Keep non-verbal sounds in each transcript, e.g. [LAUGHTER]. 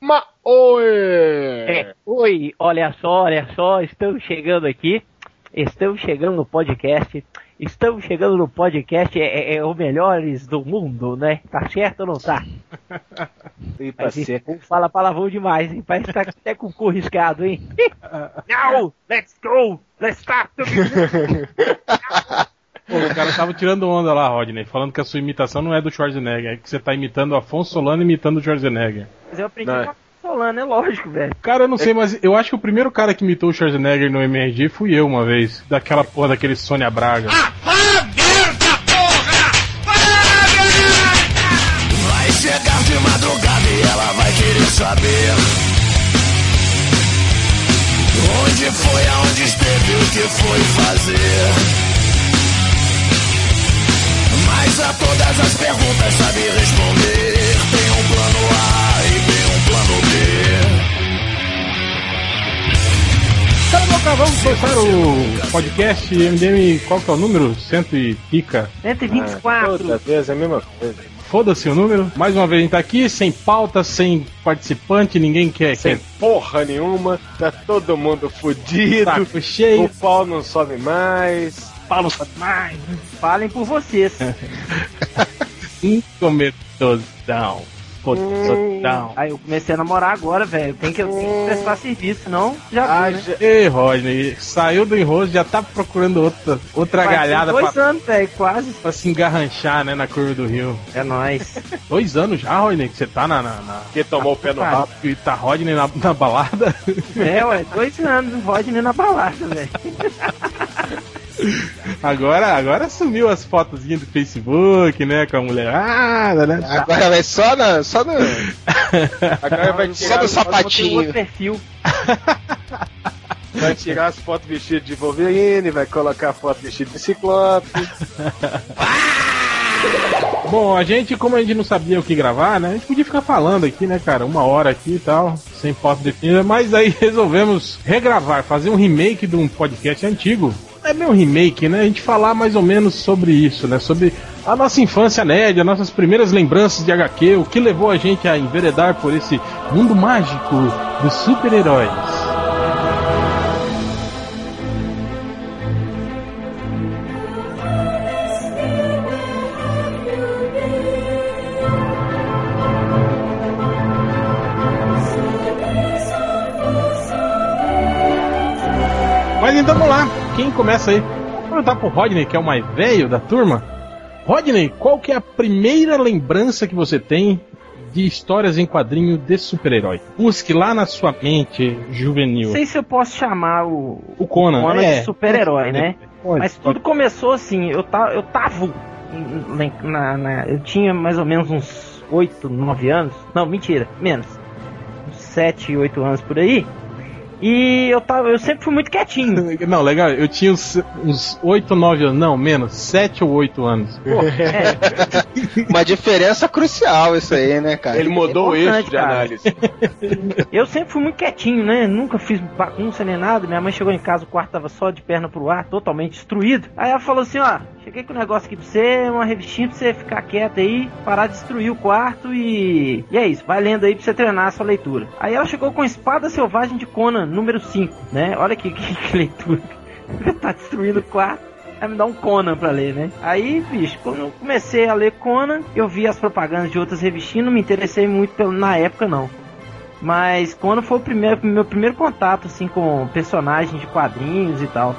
Ma oi! É, oi, olha só, olha só, estamos chegando aqui. Estamos chegando no podcast. Estamos chegando no podcast, é, é, é o melhores do mundo, né? Tá certo ou não tá? [LAUGHS] Mas esse povo fala palavrão demais, hein? Parece que tá até com o cu riscado, hein? [LAUGHS] Now, let's go! Let's start! [LAUGHS] Pô, o cara tava tirando onda lá, Rodney, falando que a sua imitação não é do Schwarzenegger, é que você tá imitando o Afonso Solano imitando o Schwarzenegger. Mas eu aprendi Não. com a Solano, é lógico, velho. Cara, eu não sei, mas eu acho que o primeiro cara que imitou o Schwarzenegger no MRG fui eu uma vez. Daquela porra daquele Sônia Braga. Vai chegar de madrugada e ela vai querer saber Onde foi, aonde esteve, o que foi fazer Mas a todas as perguntas sabe responder Tem um plano A e tem um plano B vamos começar o podcast MDM, qual que é o número? Cento e pica. 124. Toda vez é a mesma coisa. Foda-se o número. Mais uma vez a gente tá aqui, sem pauta, sem participante, ninguém quer. Sem quer porra nenhuma, tá todo mundo fudido. saco cheio. O pau não sobe mais. Sabe mais. Falem por vocês. [LAUGHS] Incometodão. Fododão. Aí eu comecei a namorar agora, velho. Tem que, eu tenho que prestar serviço, senão já viu, né? Ei, Rodney, saiu do enrosto, já tá procurando outra, outra Faz galhada dois pra, anos, velho, quase. pra se engarranchar, né, na curva do rio. É nóis. Dois anos já, Rodney, que você tá na. na, na... que tomou o pé no Cara. rabo. E tá Rodney na, na balada? É, ué, dois anos, Rodney na balada, velho. [LAUGHS] Agora, agora sumiu as fotozinhas do Facebook, né? Com a mulherada, né? Agora vai só na. Só no. [LAUGHS] Agora vai Só tirar, no as- Tem sapatinho. perfil. [LAUGHS] vai tirar as fotos vestidas de Wolverine, vai colocar a foto vestido de Ciclope. [LAUGHS] Bom, a gente, como a gente não sabia o que gravar, né? A gente podia ficar falando aqui, né, cara? Uma hora aqui e tal, sem pauta definida, mas aí resolvemos regravar, fazer um remake de um podcast antigo. É meio remake, né? A gente falar mais ou menos sobre isso, né? Sobre a nossa infância nerd, as nossas primeiras lembranças de HQ, o que levou a gente a enveredar por esse mundo mágico dos super-heróis. Quem começa aí? Vou perguntar pro Rodney, que é o mais velho da turma. Rodney, qual que é a primeira lembrança que você tem de histórias em quadrinho de super-herói? Busque lá na sua mente juvenil. Não sei se eu posso chamar o, O Conan, Conan é. de super-herói, né? Pode, Mas tudo começou assim, eu tava, eu tava na, na- eu tinha mais ou menos uns 8, 9 anos. Não, mentira, menos. Uns 7, 8 anos por aí. E eu tava, eu sempre fui muito quietinho. [LAUGHS] Não, legal, eu tinha uns, uns 8, 9 anos, não, menos, 7 ou 8 anos. Pô, [LAUGHS] é, Uma diferença crucial isso aí, né, cara? Ele mudou o importante, eixo de cara. análise. [LAUGHS] eu sempre fui muito quietinho, né? Nunca fiz bagunça nem nada. Minha mãe chegou em casa, o quarto tava só de perna pro ar, totalmente destruído. Aí ela falou assim: ó, cheguei com um negócio aqui pra você, uma revistinha pra você ficar quieto aí, parar de destruir o quarto e. E é isso, vai lendo aí pra você treinar a sua leitura. Aí ela chegou com Espada Selvagem de Conan, número 5, né? Olha que, [LAUGHS] que, que leitura. tá destruindo o quarto. Aí me dá um Conan pra ler, né? Aí, bicho, quando eu comecei a ler Conan, eu vi as propagandas de outras revistinhas, não me interessei muito pelo, na época, não. Mas Conan foi o primeiro, meu primeiro contato, assim, com personagens de quadrinhos e tal.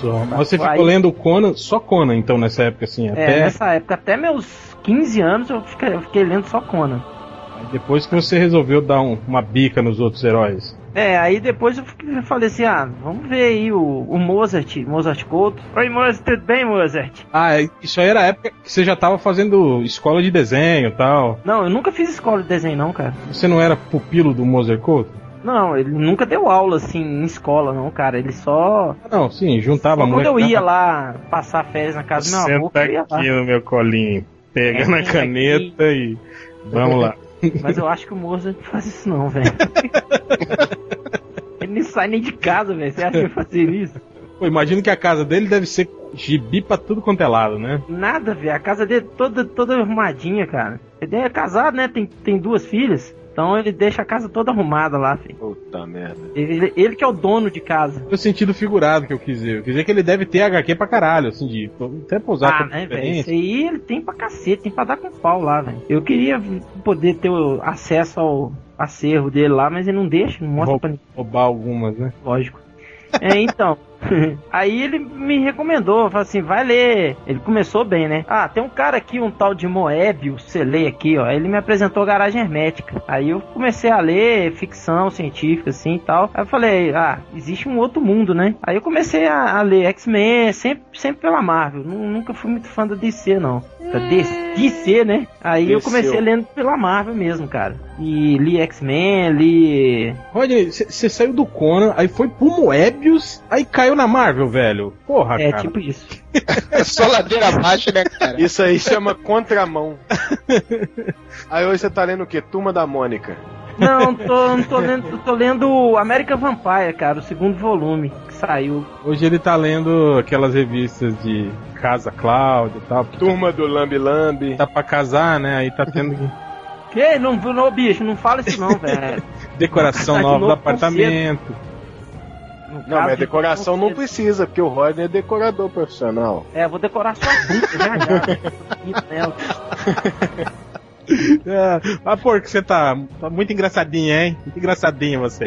Só. Mas você Aí- ficou lendo o Conan, só Conan, então, nessa época, assim, É, até nessa época, até meus 15 anos, eu fiquei, eu fiquei lendo só Conan. depois que você resolveu dar um- uma bica nos outros heróis. É, aí depois eu falei assim, ah, vamos ver aí o, o Mozart, Mozart Couto. Oi, Mozart, tudo bem, Mozart? Ah, isso aí era a época que você já tava fazendo escola de desenho e tal. Não, eu nunca fiz escola de desenho não, cara. Você não era pupilo do Mozart Couto? Não, ele nunca deu aula, assim, em escola, não, cara. Ele só... Ah, Não, sim, juntava Só quando muito. eu ia lá passar férias na casa do meu avô, que eu ia lá. no meu colinho, pega É, na caneta e vamos lá. [LAUGHS] Mas eu acho que o Mozart não faz isso não, velho. [LAUGHS] Ele nem sai nem de casa, velho. Você acha que vai fazer isso? Pô, imagino que a casa dele deve ser gibi pra tudo quanto é lado, né? Nada, velho. A casa dele é toda, toda arrumadinha, cara. Ele é casado, né? Tem, tem duas filhas. Então ele deixa a casa toda arrumada lá, filho. Puta merda. Ele, ele que é o dono de casa. No sentido figurado que eu quis dizer. Eu quis dizer que ele deve ter HQ pra caralho, assim, de até pra usar Ah, né, velho? Isso aí ele tem pra cacete, tem pra dar com pau lá, velho. Eu queria poder ter o acesso ao acervo dele lá, mas ele não deixa, não mostra Rou- pra ninguém, Roubar algumas, né? lógico. É, então. [LAUGHS] Aí ele me recomendou, falou assim, vai ler. Ele começou bem, né? Ah, tem um cara aqui, um tal de Moebius, você lê aqui, ó. Ele me apresentou Garagem Hermética. Aí eu comecei a ler ficção científica, assim e tal. Aí eu falei, ah, existe um outro mundo, né? Aí eu comecei a, a ler X-Men, sempre, sempre pela Marvel. Nu- Nunca fui muito fã da DC, não. Da DC, né? Aí eu Desceu. comecei lendo pela Marvel mesmo, cara. E li X-Men, li Rodney, você saiu do Conan, aí foi pro Moebius, aí caiu na Marvel, velho. Porra, É, cara. tipo isso. [LAUGHS] É só ladeira abaixo, né, cara? Isso aí chama contramão. [LAUGHS] Aí hoje você tá lendo o quê? Turma da Mônica. Não, [LAUGHS] tô, não tô lendo, tô lendo American Vampire, cara, o segundo volume que saiu. Hoje ele tá lendo aquelas revistas de Casa Cláudia e tal. Turma do Lambi Lambi. Tá pra casar, né? Aí tá tendo que- Que? Não, não, bicho, não fala isso não, velho. [LAUGHS] decoração Tá de nova do apartamento. No Não, mas de- decoração não precisa, porque o Rodney é decorador profissional. É, vou decorar sua bunda [LAUGHS] já já. É, [LAUGHS] ah, por que você tá, tá muito engraçadinha, hein? Muito engraçadinha você.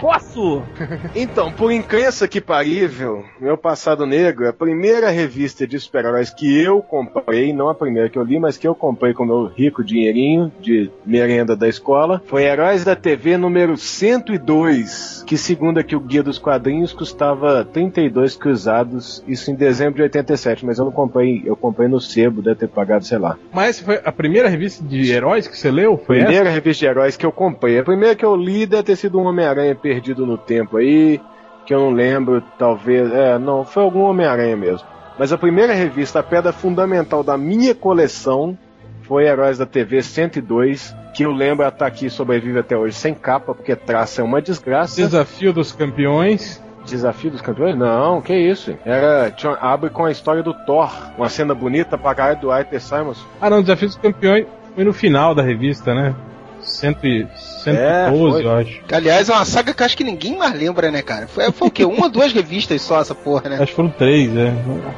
Posso? [LAUGHS] Então, por incrença que parível, meu passado negro, a primeira revista de super-heróis que eu comprei, não a primeira que eu li, mas que eu comprei com meu rico dinheirinho de merenda da escola, foi Heróis da TV número 102, que segundo aqui o Guia dos Quadrinhos custava 32 cruzados, isso em dezembro de 87, mas eu não comprei, eu comprei no sebo, deve ter pagado, sei lá. Mas essa foi a primeira revista de heróis que você leu? Foi essa? primeira revista de heróis que eu comprei. A primeira que eu li deve ter sido um Homem-Aranha perdido no tempo aí, que eu não lembro, talvez. É, não, foi algum Homem-Aranha mesmo. Mas a primeira revista, a pedra fundamental da minha coleção, foi Heróis da TV 102, que eu lembro tá aqui sobrevive até hoje sem capa, porque traça é uma desgraça. Desafio dos Campeões. Desafio dos campeões? Não, que isso. Era, tinha, abre com a história do Thor, uma cena bonita pra caralho do Arthur Simons. Ah, não, Desafio dos Campeões foi no final da revista, né? Cento e- 112, É, foi. eu acho. Que, aliás, é uma saga que acho que ninguém mais lembra, né, cara? Foi, foi o quê? Uma ou duas revistas só essa porra, né? Acho que foram três, é.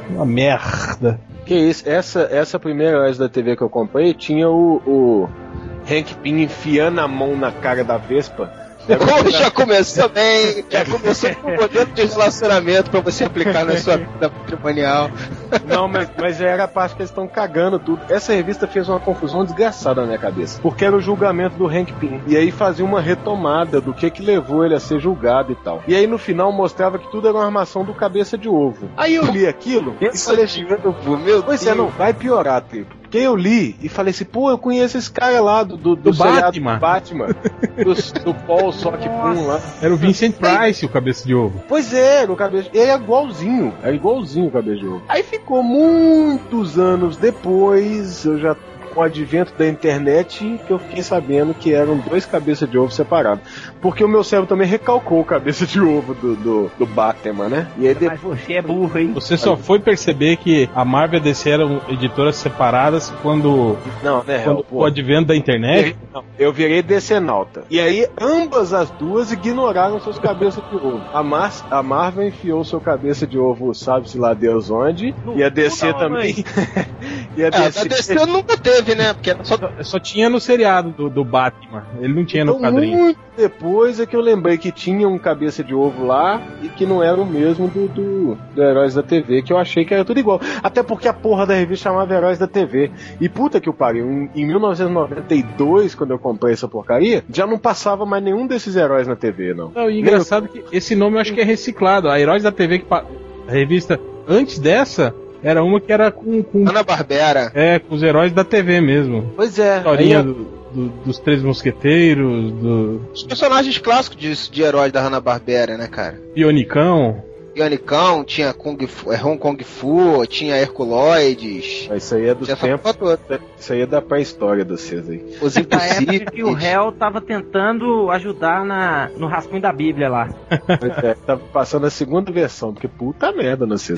Uma merda. Que isso, essa, essa primeira da TV que eu comprei tinha o, o Hank Pym enfiando a mão na cara da Vespa. Pô, já começou bem, já começou com o modelo de relacionamento pra você aplicar na sua [LAUGHS] vida patrimonial. Não, mas, mas era a parte que eles estão cagando tudo. Essa revista fez uma confusão desgraçada na minha cabeça. Porque era o julgamento do Hank Pym. E aí fazia uma retomada do que que levou ele a ser julgado e tal. E aí no final mostrava que tudo era uma armação do cabeça de ovo. Aí eu li aquilo e falei Meu Pois Deus. é, não, vai piorar, tipo. Porque eu li e falei assim, pô, eu conheço esse cara lá do, do, Do seriado Batman. do Batman. do, do Paul Sock Pum lá. Era o Vincent Price, o cabeça de ovo. Pois é, o cabeça. Ele é igualzinho. É igualzinho o cabeça de ovo. Aí ficou muitos anos depois, eu já com o advento da internet, que eu fiquei sabendo que eram dois cabeças de ovo separados. Porque o meu cérebro também recalcou o cabeça de ovo do, do, do Batman, né? E aí Mas depois. você é burro, hein? Você só foi perceber que a Marvel e a DC eram editoras separadas quando, Não, né, quando pô. o advento da internet. Não, Eu virei decenalta. E aí, ambas as duas ignoraram seus cabeças de ovo. A, Mar a Marvel enfiou seu cabeça de ovo, sabe-se lá Deus onde. No e a DC da também. [LAUGHS] e a É, a DC. DC nunca teve, né? Porque Só, só tinha no seriado do, do Batman. Ele não tinha no Então, quadrinho. muito depois é que eu lembrei que tinha um cabeça de ovo lá e que não era o mesmo do, do, do Heróis da TV, que eu achei que era tudo igual. Até porque a porra da revista chamava Heróis da TV. E puta que o pariu, em, em 1992, quando eu comprei essa porcaria, já não passava mais nenhum desses heróis na TV, não. Não, e engraçado que esse nome eu acho que é reciclado. A Heróis da TV, que pa- a revista antes dessa, era uma que era com, com, Ana Barbera. é, com os heróis da TV mesmo. Pois é. Historinha aí- do- do- dos Três Mosqueteiros, do Os personagens clássicos de, de heróis da Hanna Barbera, né, cara? Pionicão. Ionicão, tinha Kung Fu, é, Hong Kong Fu, tinha Herculoides. Isso aí é porra toda. Isso aí é da pré-história de vocês aí. Os época que o Impossíveis. réu tava tentando ajudar na, no rascunho da Bíblia lá. Pois é, tá passando a segunda versão, porque puta merda, não sei.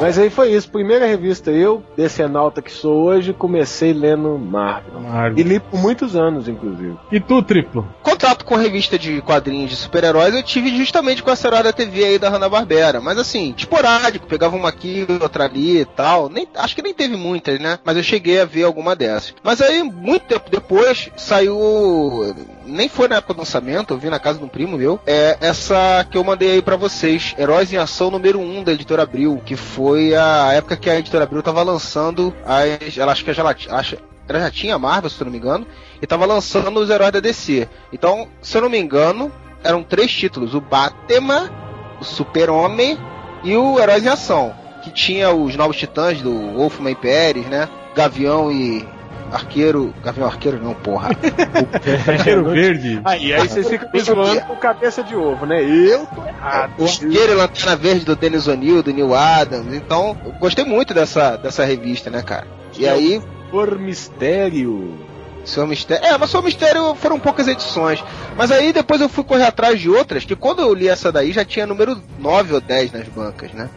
Mas aí foi isso. Primeira revista, eu, decenalta que sou hoje, comecei lendo Marvel. Marvel. E li por muitos anos, inclusive. E tu, triplo? Contato com revista de quadrinhos de super-heróis eu tive justamente com essa herói da TV aí da Hanna-Barbera. Mas assim, esporádico, pegava uma aqui, outra ali e tal. Nem, acho que nem teve muitas, né? Mas eu cheguei a ver alguma dessas. Mas aí, muito tempo depois, saiu. Nem foi na época do lançamento, eu vi na casa de um primo meu. É essa que eu mandei aí pra vocês: Heróis em Ação número 1 da editora Abril. Que foi a época que a editora Abril tava lançando as. Ela acho que já, acho, ela já tinha a Marvel, se eu não me engano, e tava lançando os heróis da DC. Então, se eu não me engano, eram três títulos: o Batman, o Super-Homem e o Heróis em Ação. Que tinha os novos titãs do Wolfman Pérez, né? Gavião e Arqueiro. Gavião Arqueiro não, porra. [LAUGHS] Cheiro verde. Aí, aí vocês ficam me zoando com cabeça de ovo, né? Eu tô errado. O Arqueiro e Lanterna Verde do Dennis O'Neill, do Neil Adams. Então, eu gostei muito dessa, dessa revista, né, cara? E aí, Por mistério. Seu Mistério. É, mas Seu Mistério foram poucas edições. Mas aí depois eu fui correr atrás de outras, que quando eu li essa daí já tinha número 9 ou 10 nas bancas, né?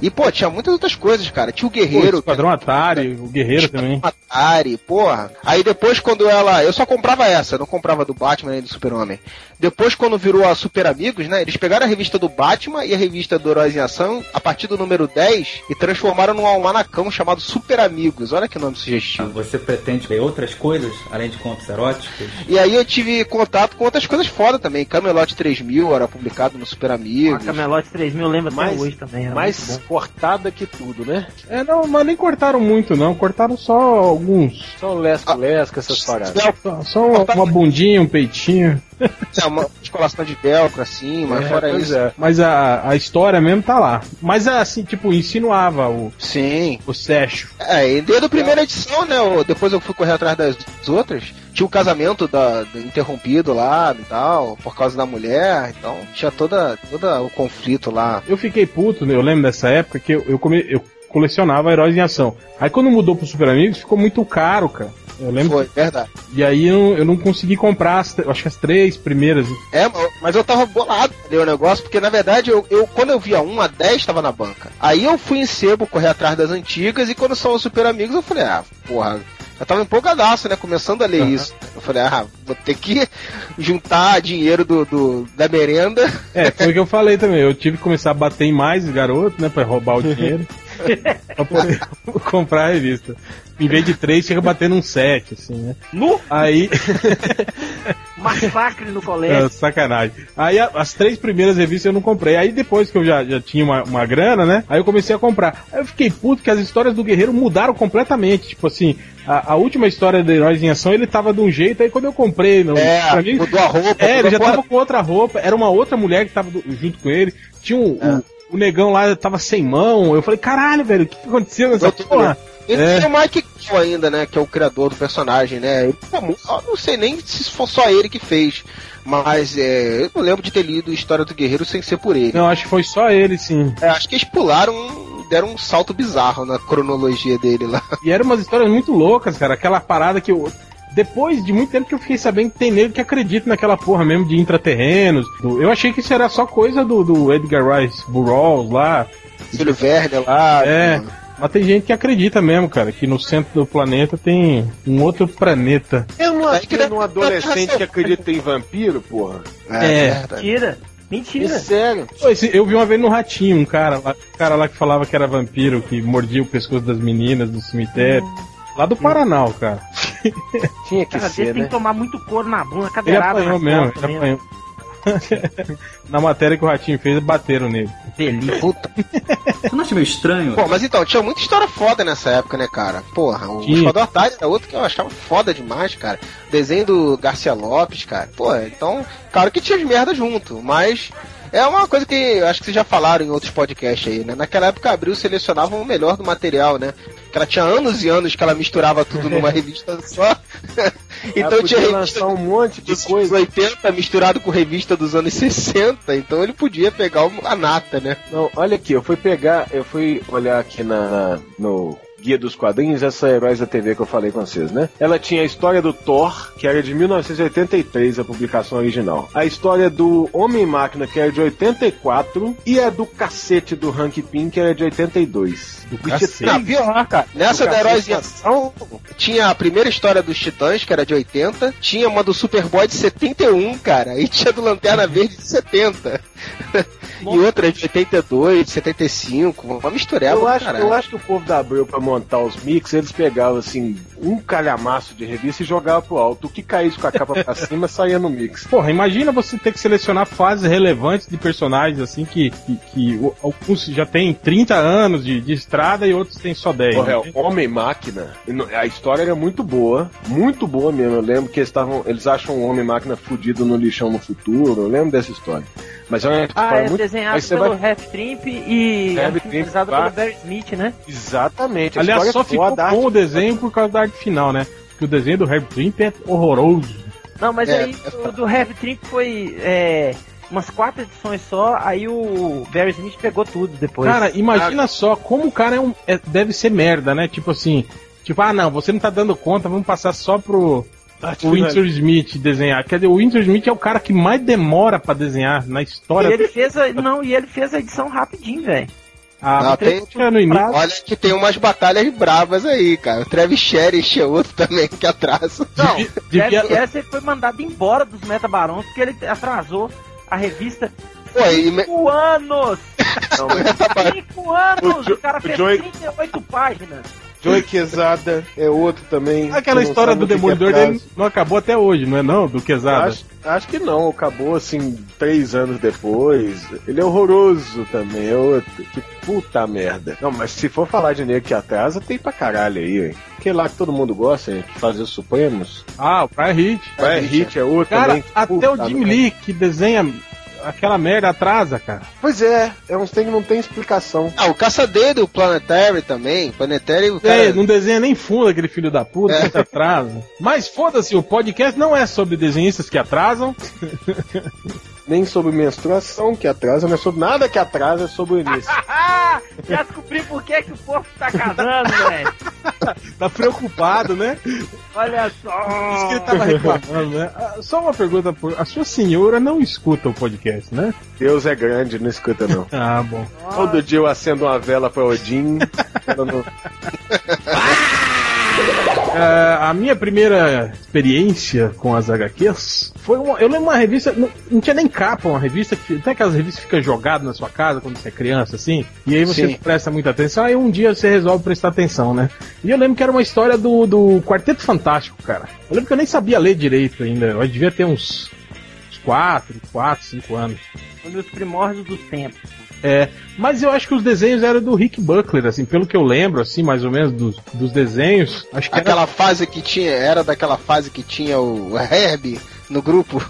E, pô, tinha muitas outras coisas, cara. Tinha o Pô, Guerreiro. Esquadrão Atari, o Guerreiro também. Atari, porra. Aí depois quando ela. Eu só comprava essa, não comprava do Batman nem do Super-Homem. Depois, quando virou a Super Amigos, né? Eles pegaram a revista do Batman e a revista do Heróis em Ação, a partir do número 10, e transformaram num almanacão chamado Super Amigos. Olha que nome sugestivo. Você pretende ver outras coisas, além de contos eróticos? E aí eu tive contato com outras coisas foda também. Camelot 3000 era publicado no Super Amigos. Camelot 3000 lembra até Mais- hoje também. Era bom. Cortada que tudo, né? É, não, mas nem cortaram muito, não. Cortaram só alguns. Só o lesco-lesco, essas paradas. Só, só uma, uma bundinha, um peitinho. É, uma descolação de velcro, assim, mas É, fora isso. é. Mas a, a história mesmo tá lá. Mas assim, tipo, insinuava o, Sim. o Sérgio. É, e desde a primeira edição, né? Depois eu fui correr atrás das outras. Tinha o casamento da, do interrompido lá e tal, por causa da mulher. Então tinha toda, toda o conflito lá. Eu fiquei puto, né? Eu lembro dessa época que eu, eu, come- eu colecionava heróis em ação. Aí quando mudou pro Super Amigos, ficou muito caro, cara. Eu lembro. Foi, verdade. E aí eu, eu não consegui comprar, as, acho que as três primeiras. É, ma- mas eu tava bolado ler o negócio, porque na verdade eu, eu quando eu via um a 10 tava na banca. Aí eu fui em sebo correr atrás das antigas e quando são os super amigos eu falei, ah, porra. Eu tava empolgadaço, né? Começando a ler isso. Eu falei, ah, vou ter que juntar dinheiro do, do- da merenda. É, foi o que eu [LAUGHS] falei também. Eu tive que começar a bater em mais garoto, né? Pra roubar o dinheiro. [LAUGHS] pra poder [LAUGHS] comprar a revista. Em vez de três, chega batendo um sete, assim, né? Nu! Aí. [LAUGHS] Massacre no É, colégio. sacanagem. Aí a- as três primeiras revistas eu não comprei. Aí depois que eu já, já tinha uma, uma grana, né? Aí eu comecei a comprar. Aí eu fiquei puto que as histórias do Guerreiro mudaram completamente. Tipo assim, a, a última história do Heróis em Ação ele tava de um jeito. Aí quando eu comprei, no, É, pra mim, mudou a roupa. é, ele já porra. tava com outra roupa. Era uma outra mulher que tava do- junto com ele. Tinha um. É. o, o negão lá tava sem mão. Eu falei, caralho, velho, o que, que aconteceu nessa Outro porra? E É. tem o Mike Gill ainda, né? Que é o criador do personagem, né? Ele, eu não sei nem se for só ele que fez. Mas é, eu não lembro de ter lido História do Guerreiro sem ser por ele. Não, acho que foi só ele, sim. É, acho que eles pularam, deram um salto bizarro na cronologia dele lá. E eram umas histórias muito loucas, cara. Aquela parada que eu. Depois de muito tempo que eu fiquei sabendo que tem nego que acredita naquela porra mesmo de intraterrenos. do- Eu achei que isso era só coisa do, do Edgar Rice Burroughs lá. Júlio Verne lá. É. mano. Mas tem gente que acredita mesmo, cara, que no centro do planeta tem um outro planeta. Eu não que atendo um adolescente que acredita em vampiro, porra. É. verdade. Mentira. Mentira. Sério. Pô, esse- eu vi uma vez no Ratinho um cara lá, um cara lá que falava que era vampiro, que mordia o pescoço das meninas do cemitério. Lá do Paraná, cara. Tinha que Cara, ser, desse tem né? que tomar muito couro na bunda, Ele cadeirada apanhou nas mesmo, ele apanhou. [LAUGHS] Na matéria que o Ratinho fez, bateram nele. Delícia. Puta. Você não acha meio estranho? Pô, mas então, tinha muita história foda nessa época, né, cara? Porra, o. Esquadrão Atari era outro que eu achava foda demais, cara. Desenho do Garcia Lopes, cara. Pô, então, claro que tinha as merdas junto, mas é uma coisa que eu acho que vocês já falaram em outros podcasts aí, né? Naquela época a Abril selecionava o melhor do material, né? Ela tinha anos e anos que ela misturava tudo numa [LAUGHS] revista só. [LAUGHS] então tinha revista um monte de dos coisa. anos 80 misturado com revista dos anos 60, então ele podia pegar a nata, né? Não, olha aqui, eu fui pegar, eu fui olhar aqui na, no Guia dos Quadrinhos, essa Heróis da TV que eu falei com vocês, né? Ela tinha a história do Thor, que era de 1983, a publicação original. A história do Homem-Máquina, que era de 84, e a do cacete do Hank Pym, que era de 82. Do cacete. Não, pior, cara. Nessa Do da Heróis em cacete. Ação, tinha a primeira história dos Titãs, que era de 80, tinha uma do Superboy de 71, cara, e tinha do Lanterna Verde de 70. [LAUGHS] e outra de 82, 75, uma mistureba Eu acho, caralho. eu acho que o povo da Abril, pra montar os mix, eles pegavam assim, um calhamaço de revista e jogavam pro alto. O que caísse com a capa pra [LAUGHS] cima saía no mix. Porra, imagina você ter que selecionar fases relevantes de personagens assim que, que, que o- alguns já tem 30 anos de, de estrada e outros têm só 10. Porra, né? é Homem-Máquina, e no- a história era muito boa, muito boa mesmo. Eu lembro que eles, tavam, eles acham o Homem-Máquina fudido no lixão no futuro, eu lembro dessa história. Mas é uma Ah, é muito. desenhado pelo vai- Half Trimp e tá. pelo Barry Smith, né? Exatamente. A Aliás, só ficou bom o desenho por causa da arte final, né? Porque o desenho do Herb Trimp é horroroso. Não, mas É, aí é o do Half Trimp foi é, umas quatro edições só, aí o Barry Smith pegou tudo depois. Cara, imagina só como o cara é um, é- deve ser merda, né? Tipo assim, tipo, ah não, você não tá dando conta, vamos passar só pro o. Winter Smith desenhar. Quer dizer, o Winter Smith é o cara que mais demora pra desenhar na e história. ele fez a, não, e ele fez a edição rapidinho, velho. Ah, Não, tem- no início. Olha que tem umas batalhas bravas aí, cara. O Travis Sheriff é outro também que atrasa. Não, Jeff Jesse foi mandado embora dos Metabarons porque ele atrasou a revista Pô, e me- cinco anos! [LAUGHS] Não, mas Cinco anos! O O, cara o fez Joey- 38 páginas. Joey Quesada é outro também. Aquela história do que é Demolidor dele não acabou até hoje, não é não? Do Quesada. Acho, acho que não, acabou assim, três anos depois. Ele é horroroso também, é outro. Que puta merda. Não, mas se for falar de negro que atrasa, tem pra caralho aí, velho. Que lá que todo mundo gosta, hein, que fazer os Supremos. Ah, o Brian Hitch. Vai, Hit é outro Cara, também. até o Jim. Lee que desenha aquela merda atrasa, cara. Pois é, é uns tem que não tem explicação. Ah, o Caçadeiro do Planetary também. Planetary, o cara... É, não desenha nem fundo aquele filho da puta que atrasa. Mas foda-se, o podcast não é sobre desenhistas que atrasam. [LAUGHS] Nem sobre menstruação que atrasa, não é sobre nada que atrasa, é sobre o início. Ah, já descobri por que, que o povo tá casando, [LAUGHS] velho. Tá preocupado, né? Olha Isso que ele só. tava reclamando, né? Ah, Só uma pergunta, por... a sua senhora não escuta o podcast, né? Deus é grande, não escuta não. [LAUGHS] Ah, bom. Todo dia eu acendo uma vela pra Odin. [LAUGHS] ela não- Ah, [LAUGHS] a minha primeira experiência com as HQs foi uma. Eu lembro uma revista. Não, não tinha nem capa, uma revista que. Tem aquelas revistas que ficam jogadas na sua casa quando você é criança, assim. E aí você Sim. presta muita atenção. Aí um dia você resolve prestar atenção, né? E eu lembro que era uma história do, do Quarteto Fantástico, cara. Eu lembro que eu nem sabia ler direito ainda. Eu devia ter uns. uns 4, 4, 5 anos. Um dos primórdios dos tempos. É, mas eu acho que os desenhos eram do Rick Buckler, assim, pelo que eu lembro, assim, mais ou menos, dos, dos desenhos. Acho que era. Aquela fase que tinha, era daquela fase que tinha o Herb no grupo?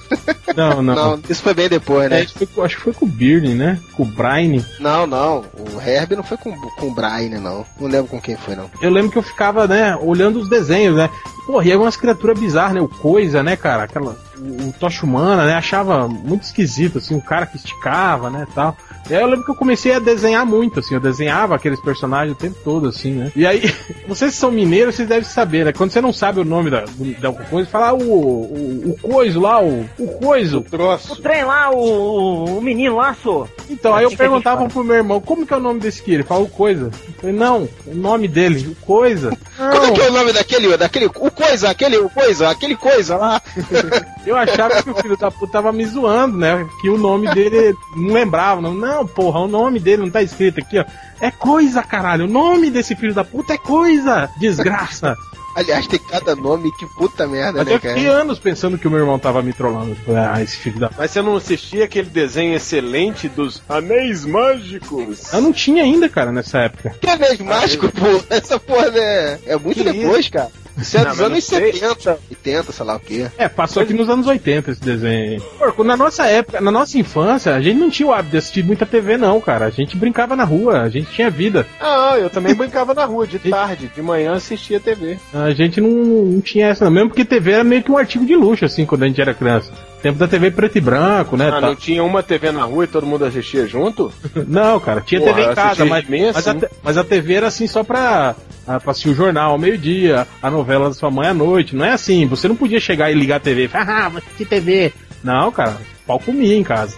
Não, [LAUGHS] não. Não, isso foi bem depois, É, né? isso foi acho que foi com o Birney, né? Com o Brian. Não, não, o Herb não foi com, com o Brian, não. Não lembro com quem foi, não. Eu lembro que eu ficava, né, olhando os desenhos, né? Porra, e aí umas criaturas bizarras, né? O Coisa, né, cara? Aquela. O, o Tocha Humana, né? Achava muito esquisito, assim, um cara que esticava, né, tal. E aí eu lembro que eu comecei a desenhar muito, assim, eu desenhava aqueles personagens o tempo todo, assim, né? E aí, [LAUGHS] vocês que são mineiros, vocês devem saber, né? Quando você não sabe o nome da, da coisa, fala ah, o, o, o coiso lá, o, o coiso. O Troço. trem lá, o, o menino lá, sô. Então, aí eu a gente perguntava pro meu irmão, como que é o nome desse aqui? Ele falou o coisa. Eu falei, não, o nome dele, o coisa. Como é que é o nome daquele, daquele, o coisa, aquele, o coisa, aquele coisa lá? [LAUGHS] Eu achava que o filho da puta tava me zoando, né? Que o nome dele não lembrava. Não, não, porra, o nome dele não tá escrito aqui, ó. É coisa, caralho. O nome desse filho da puta é coisa. Desgraça. [LAUGHS] Aliás, tem cada nome, que puta merda, Mas né, eu fiquei cara? anos pensando que o meu irmão tava me trollando. Eu Ah, esse filho da Mas você não assistia aquele desenho excelente dos Anéis Mágicos? Eu não tinha ainda, cara, nessa época. Que é mágico, pô? Essa porra né, é muito Que depois, cara. Isso é dos anos não sei. 70, 80, sei lá o quê. É, passou aqui nos anos 80 esse desenho. aí. Pô, na nossa época, na nossa infância, a gente não tinha o hábito de assistir muita TV, não, cara. A gente brincava na rua, a gente tinha vida. Ah, eu também brincava na rua de [LAUGHS] tarde, de manhã assistia TV. A gente não, não tinha essa, não. mesmo porque TV era meio que um artigo de luxo, assim, quando a gente era criança. Tempo da TV preto e branco, né? Ah, tá- não tinha uma TV na rua e todo mundo assistia junto? Não, cara, tinha Porra, TV em casa, mas, mas, a, mas a TV era assim só pra, ah, pra assistir o jornal ao meio-dia, a novela da sua mãe à noite. Não é assim, você não podia chegar e ligar a TV e falar, ah, vou assistir TV. Não, cara, pau comia em casa.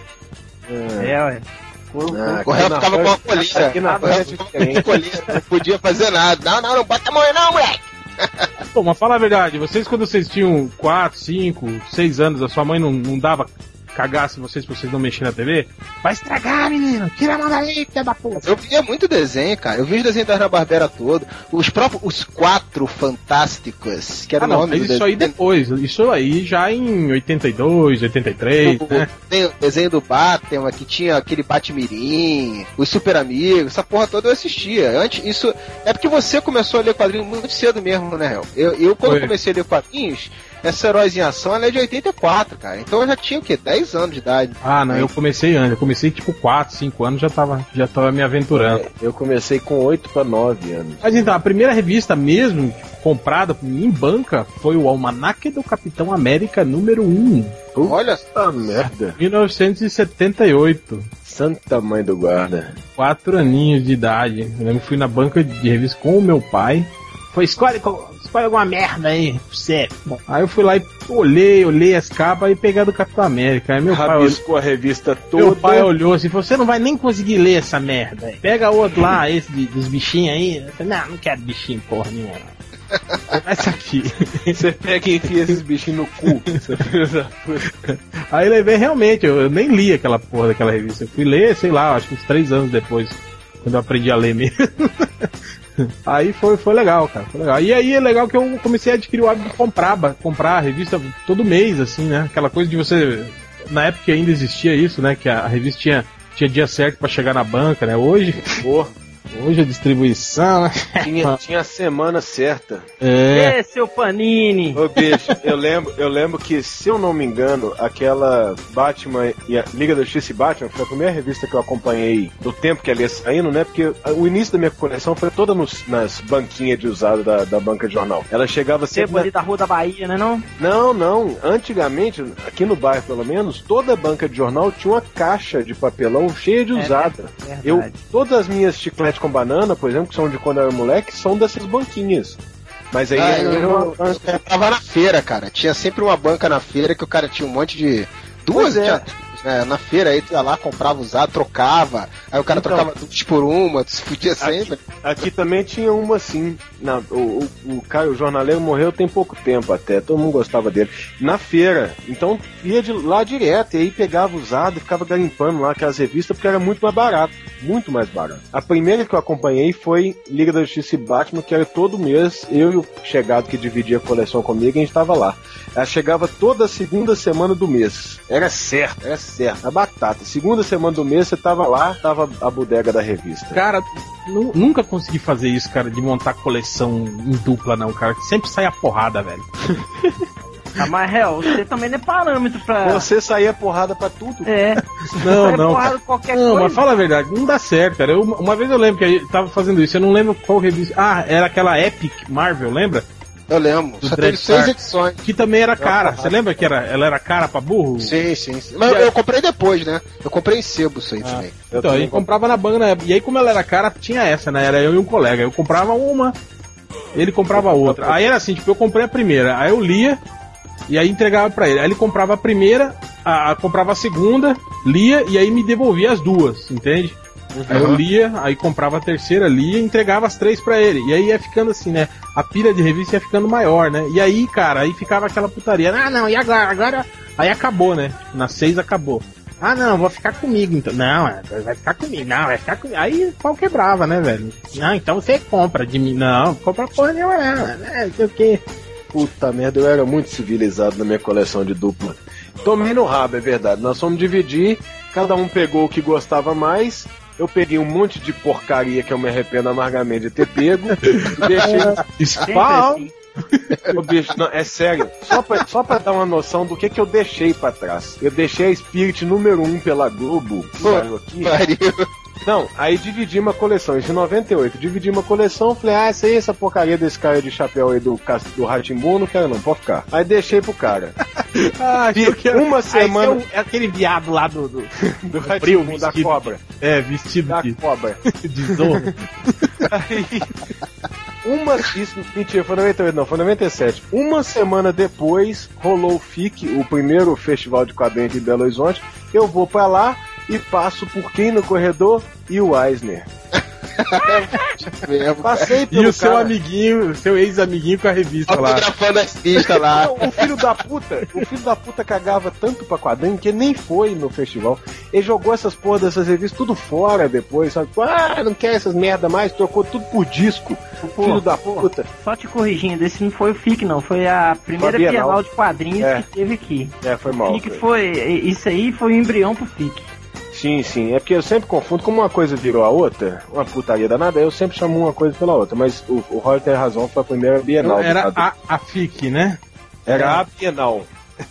É, ué. Ah, O réu ficava com a colheira. Aqui na O rua réu é ficava diferente. com a colheira, não podia fazer nada. Não, não, não bota a mão aí não, moleque. Pô, mas fala a verdade, vocês quando vocês tinham 4, 5, 6 anos, a sua mãe não, não dava cagasse vocês pra vocês não mexerem na TV? Vai estragar, menino! Tira a mão daí, filha da puta! Eu via muito desenho, cara. Eu vi os desenhos da Hanna-Barbera todo. Os próprios, os quatro fantásticos, que era Ah, o não, nome mas do isso aí depois. Isso aí já em 82, 83, O- né? Tem o desenho do Batman, que tinha aquele Batmirim, os Super Amigos, essa porra toda eu assistia. Antes, isso. É porque você começou a ler quadrinhos muito cedo mesmo, né, Hel? Eu, eu quando Foi. comecei a ler quadrinhos, essa Heróis em Ação ela é de 84, cara. Então eu já tinha o quê? 10 anos de idade. Ah, não, eu comecei antes. Eu comecei tipo 4, 5 anos, já tava, já tava me aventurando. Eu comecei com 8 para 9 anos. Mas então, a primeira revista mesmo comprada em banca foi o Almanaque do Capitão América número 1, Olha, Puta merda. 1978. Santa mãe do guarda. Quatro aninhos de idade. Eu lembro que fui na banca de revista com o meu pai. Foi, escolhe, co- escolhe alguma merda aí, você. Bom, aí eu fui lá e olhei, olhei as capas e peguei a do Capitão América. Aí meu pai, olhou, Rabiscou a revista toda. meu pai olhou assim, você não vai nem conseguir ler essa merda. aí. Pega outro lá, esse de- dos bichinhos aí. Falei, não, não quero bichinho porra nenhuma. não." Essa aqui. [LAUGHS] Você pega e enfia esses bichinhos no cu. Aí levei realmente, eu, eu nem li aquela porra daquela revista. Eu fui ler, sei lá, acho que uns três anos depois, quando eu aprendi a ler mesmo. [LAUGHS] aí foi, foi legal, cara. Foi legal. E aí é legal que eu comecei a adquirir o hábito de comprar, comprar a revista todo mês, assim, né? Aquela coisa de você. Na época ainda existia isso, né? Que a, revista tinha, tinha dia certo pra chegar na banca, né? Hoje, Pô, hoje a distribuição, né? [LAUGHS] tinha, tinha a semana certa. É. Ê, seu Panini! Ô, bicho, eu lembro, eu lembro que, se eu não me engano, aquela Batman e a Liga da Justiça e Batman foi a primeira revista que eu acompanhei do tempo que ela ia saindo, né? Porque o início da minha coleção foi toda nos- nas banquinhas de usado da, da banca de jornal. Ela chegava sempre. Na- ali da Rua da Bahia, né não? Não, não. Antigamente, aqui no bairro pelo menos, toda banca de jornal tinha uma caixa de papelão cheia de É, usada. Verdade. Eu, todas as minhas chicletes com banana, por exemplo, que são de quando eu era moleque, são dessas banquinhas. Mas aí Ah, eu, eu, eu- eu, eu tava na feira, cara. Tinha sempre uma banca na feira que o cara tinha um monte de. Duas Pois é. tinha, né, na feira aí tu ia lá, comprava usado, trocava. Aí o cara Então. trocava duas por uma, tu se fudia sempre. Aqui também tinha uma assim. Na, o, o, o cara, o jornaleiro morreu tem pouco tempo até, todo mundo gostava dele. Na feira. Então ia de lá direto, e aí pegava usado e ficava garimpando lá aquelas revistas porque era muito mais barato. Muito mais barato. A primeira que eu acompanhei foi Liga da Justiça e Batman, que era todo mês, eu e o chegado que dividia a coleção comigo, a gente tava lá. Ela chegava toda segunda semana do mês. Era certo, era certo. A batata. Segunda semana do mês você tava lá, tava a bodega da revista. Cara, nu- nunca consegui fazer isso, cara, de montar coleção em dupla, não, cara. Sempre sai a porrada, velho. [LAUGHS] Ah, mas, Hel, você também não é parâmetro pra... Você saía porrada pra tudo. É. [LAUGHS] Não, não, porrada qualquer Não, coisa. mas fala a verdade, não dá certo, cara. Eu- uma vez eu lembro que gente tava fazendo isso, eu não lembro qual revista. Ah, era aquela Epic Marvel, lembra? Eu lembro. Só teve seis edições. Que também era cara. Você lembra que era, ela era cara pra burro? Sim, sim, sim. Mas eu, eu comprei depois, né? Eu comprei em sebo isso aí Ah. também. Eu Então, gente comprava na banca na época. E aí, como ela era cara, tinha essa, né? Era eu e um colega. Eu comprava uma, ele comprava outra. Aí era assim, tipo, eu comprei a primeira, aí eu lia e aí entregava pra ele. Aí ele comprava a primeira, a, a- comprava a segunda, lia e aí me devolvia as duas, entende? Aí eu lia, aí comprava a terceira, lia e entregava as três pra ele. E aí ia ficando assim, né? A pilha de revista ia ficando maior, né? E aí, cara, aí ficava aquela putaria. Ah, não, e agora? Agora. Aí acabou, né? Na seis acabou. Ah, não, vou ficar comigo então. Não, é, vai ficar comigo. Não, vai ficar comigo. Aí o pau quebrava, né, velho? Não, então você compra de mim. Não, compra porra nenhuma, não. É, não sei o quê. Puta merda, eu era muito civilizado na minha coleção de dupla. Tomei no rabo, é verdade. Nós fomos dividir, cada um pegou o que gostava mais. Eu peguei um monte de porcaria que eu me arrependo amargamente de ter pego. [LAUGHS] deixei. Spawn. Ô, bicho, não, é sério. Só pra, só pra dar uma noção do que, que eu deixei pra trás. Eu deixei a Spirit número 1 pela Globo. que Pô, saiu aqui. Pariu. Não, aí dividi uma coleção, isso em 98. Dividi uma coleção, falei, ah, essa aí, essa porcaria desse cara de chapéu aí do, do Ratimbun, não quero não, pode ficar. Aí deixei pro cara. [LAUGHS] Ah, que Uma Ah, esse semana- É, o- é aquele viado lá do. do, [LAUGHS] Do frio Ratimbun, da cobra. é, vestido Da de, cobra. [LAUGHS] de zorro. Aí, uma. Isso, mentira, foi 98, não, foi 97. Uma semana depois, rolou o FIC, o primeiro festival de quadrinhos de Belo Horizonte. Eu vou pra lá e passo por quem no corredor? E o Eisner. Mesmo. Passei E pelo o seu cara. amiguinho, seu ex-amiguinho com a revista lá. Autografando as pistas lá. Não, o filho da puta, o filho da puta cagava tanto pra quadrinho que ele nem foi no festival. Ele jogou essas porra dessas revistas tudo fora depois, sabe? Ah, não quer essas merda mais, trocou tudo por disco. O filho da puta. Só te corrigindo, esse não foi o FIC, não. Foi a primeira Foi Bienal. Bienal de quadrinhos É. que teve aqui. É, foi O mal. FIC foi. Isso aí foi o embrião pro FIC. Sim, sim. É porque eu sempre confundo, como uma coisa virou a outra, uma putaria danada, eu sempre chamo uma coisa pela outra. Mas o, o Roy tem razão, foi a primeira Bienal. Era a, a FIC, né? Era a Bienal.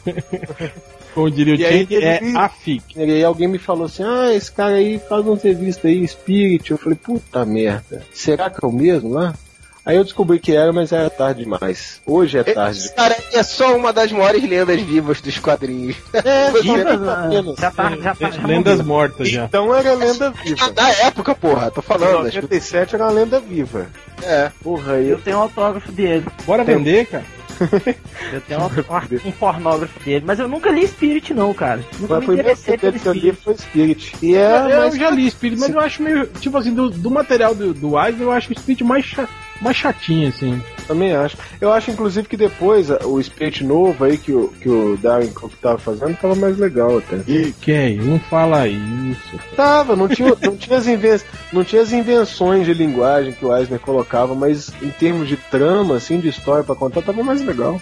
[LAUGHS] Como diria o E ele- é a FIC. E aí alguém me falou assim, ah, esse cara aí faz uma revista aí, Spirit. Eu falei, puta merda, será que é o mesmo lá? Aí eu descobri que era, mas era tarde demais. Hoje é tarde. Esse cara é só uma das maiores lendas vivas dos quadrinhos. É, [LAUGHS] tá vendo? já tá, já tá. já Lendas mortas já. Então era lenda viva. Da época, porra, tô falando. acho que- 97 era uma lenda viva. É. Porra, aí Eu tenho um autógrafo dele. Bora vender, cara. [LAUGHS] Eu tenho um, um pornógrafo dele. Mas eu nunca li Spirit, não, cara. Nunca Foi a me interessei pelo que eu li Spirit. foi Spirit. E é, eu mas já li Spirit, mas eu acho meio. Tipo assim, do, do material do, do Eisner, eu acho o Spirit mais, cha- mais chatinho, assim. também acho. Eu acho, inclusive, que depois o Spirit novo aí que o, que o Darwin Cook tava fazendo tava mais legal até. Quem? Não fala isso. Tava, não tinha, não, tinha as inven- não tinha as invenções de linguagem que o Eisner colocava, mas em termos de trama, assim, de história pra contar, tava mais legal.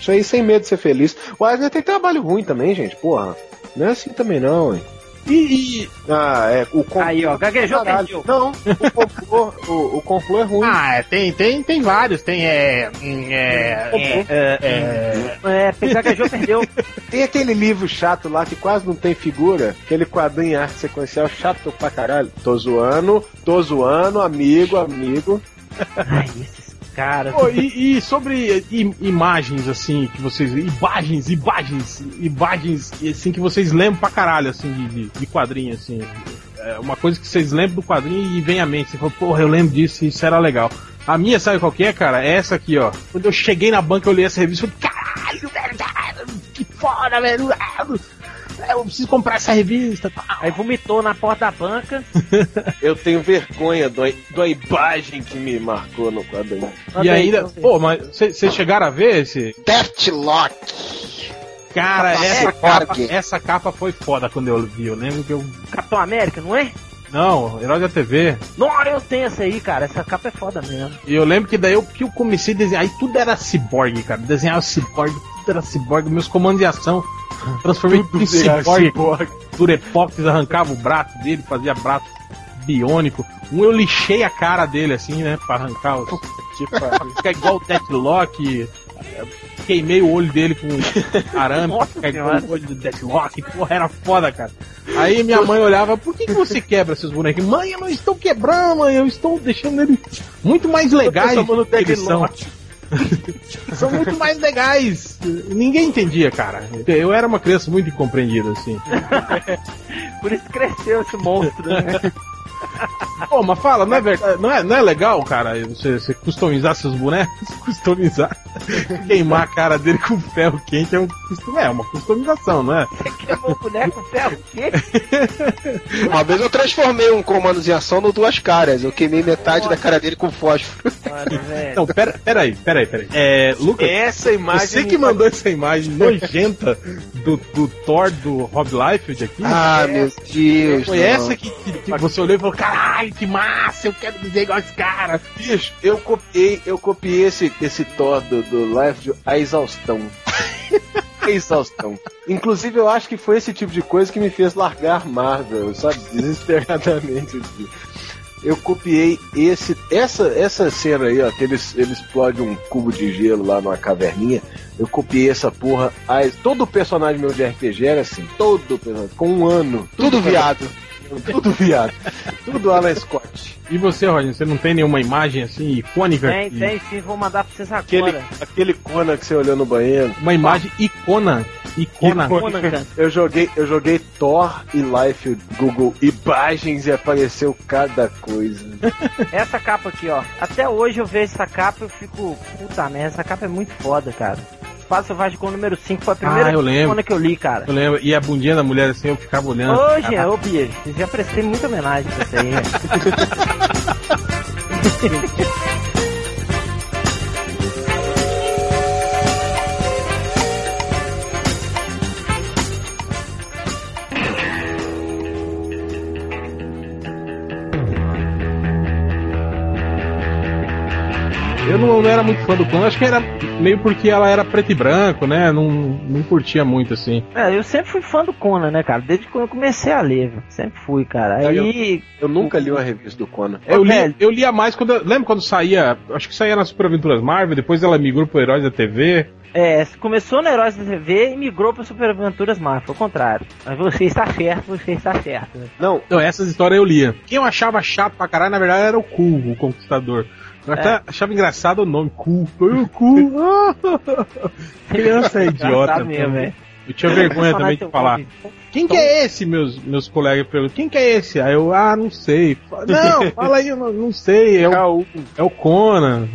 Isso aí sem medo de ser feliz. O Eisner tem trabalho ruim também, gente, porra. Não é assim também não, hein? E, e- Ah, é. O complô- Aí, ó, gaguejou, Caralho. perdeu. Não, o complô, o, o complô é ruim. Ah, tem, tem, tem vários. Tem, é. É. É, É, gaguejou, perdeu. Tem aquele livro chato lá que quase não tem figura, aquele quadrinho em arte sequencial chato pra caralho. Tô zoando, tô zoando, amigo, amigo. Ai, esses caras. Pô, e, e sobre imagens, assim, que vocês. Imagens, imagens, imagens, assim, que vocês lembram pra caralho, assim, de, de, quadrinho, assim. É uma coisa que vocês lembram do quadrinho e vem à mente. Você fala, porra, eu lembro disso isso era legal. A minha, sabe qual que é, cara? É essa aqui, ó. Quando eu cheguei na banca, eu li essa revista e falei, caralho, velho, caralho, que foda, velho. Ah, Eu preciso comprar essa revista. tal. Aí vomitou na porta da banca. [LAUGHS] Eu tenho vergonha do, da imagem que me marcou no quadrinho. E ainda, pô, mas vocês chegaram a ver esse? Deathlock. Cara, Capa essa capa, essa capa foi foda quando eu vi. Eu lembro que eu. Capitão América, não é? Não, Herói da TV. Não, eu tenho essa aí, cara. Essa capa é foda mesmo. E eu lembro que daí eu, que eu comecei a desenhar. Aí tudo era ciborgue, cara. Desenhava ciborgue, tudo era ciborgue. Meus comandos de ação. Transformei tudo em ciborgue. Durepox arrancava o braço dele, fazia braço biônico. Um eu lixei a cara dele, assim, né? Pra arrancar os. Tipo, pra ficar igual o Deathlock. Queimei o olho dele com arame, Nossa ficar igual o olho do Deathlock. Porra, era foda, cara. Aí minha mãe olhava, por que, que você quebra seus bonecos? Mãe, eu não estou quebrando, mãe, eu estou deixando eles muito mais legais do que eles são. [LAUGHS] são muito mais legais. Ninguém entendia, cara. Eu era uma criança muito incompreendida, assim. [LAUGHS] Por isso cresceu esse monstro, né? [LAUGHS] Pô, mas fala, não é, verdade, não é, não é legal, cara, você, você customizar seus bonecos? [LAUGHS] Customizar. [LAUGHS] Queimar a cara dele com ferro quente é, um, custom- é uma customização, não é? Você queimou o boneco ferro o quê? [LAUGHS] Uma vez eu transformei um comandos em ação no duas caras. Eu queimei metade da cara dele com fósforo. Mano, velho. Não, pera, pera aí, pera aí, pera aí. É, Lucas, Essa imagem. você que mandou essa imagem nojenta do, do Thor do Rob Liefeld aqui? Ah, meu Deus. Foi não. essa que, que- que você olhou e falou, caralho, que massa, eu quero dizer igual esse cara. Bicho, eu copiei, eu copiei esse, esse Thor do, do Life a exaustão. [LAUGHS] a exaustão. Inclusive, eu acho que foi esse tipo de coisa que me fez largar Marvel, sabe? Desesperadamente. assim. Eu copiei esse, essa, essa cena aí, ó, que eles, eles explodem um cubo de gelo lá numa caverninha. Eu copiei essa porra. Aí, todo personagem meu de RPG era assim, todo personagem, com um ano. Tudo viado. Tudo viado. Tudo Alan Scott. E você, Roger, você não tem nenhuma imagem assim icônica? Tem, que- tem sim, vou mandar pra vocês Aquele, agora. aquele Conan que você olhou no banheiro. Uma imagem icona. Icona. Conan, cara. Eu joguei, eu joguei Thor e Life Google Imagens e apareceu cada coisa. Essa capa aqui, ó. Até hoje eu vejo essa capa e eu fico. Puta merda, essa capa é muito foda, cara. Espaço Selvagem com o número 5 foi a primeira Ah, eu lembro. Que eu li, cara. Eu lembro. E a bundinha da mulher assim, eu ficava olhando. Hoje, é, ô Bia, já prestei muita homenagem pra isso aí. [LAUGHS] não, não era muito fã do Conan, acho que era meio porque ela era preto e branco, né? Não, não curtia muito assim. É, eu sempre fui fã do Conan, né, cara? Desde quando eu comecei a ler, viu? sempre fui, cara. Aí. Eu nunca li uma revista do Conan. Eu, li, eu lia mais quando. Lembra quando saía. Acho que saía nas Super Aventuras Marvel, depois ela migrou pro Heróis da TV. É, começou no Heróis da TV e migrou pra Super Aventuras Marvel, foi o contrário. Mas você está certo, você está certo. né? Não, Então, essas histórias eu lia. Quem eu achava chato pra caralho, na verdade, era o Cool, o Conquistador. Eu até É. achava engraçado o nome, Cool. Foi o Cool. [LAUGHS] Criança é idiota. Mesmo, também. velho. Eu tinha vergonha também de falar. Quem que é esse, meus, meus colegas perguntam? Quem que é esse? Aí eu, ah, não sei. Não, [LAUGHS] fala aí, eu não, não sei. É o, é o Conan.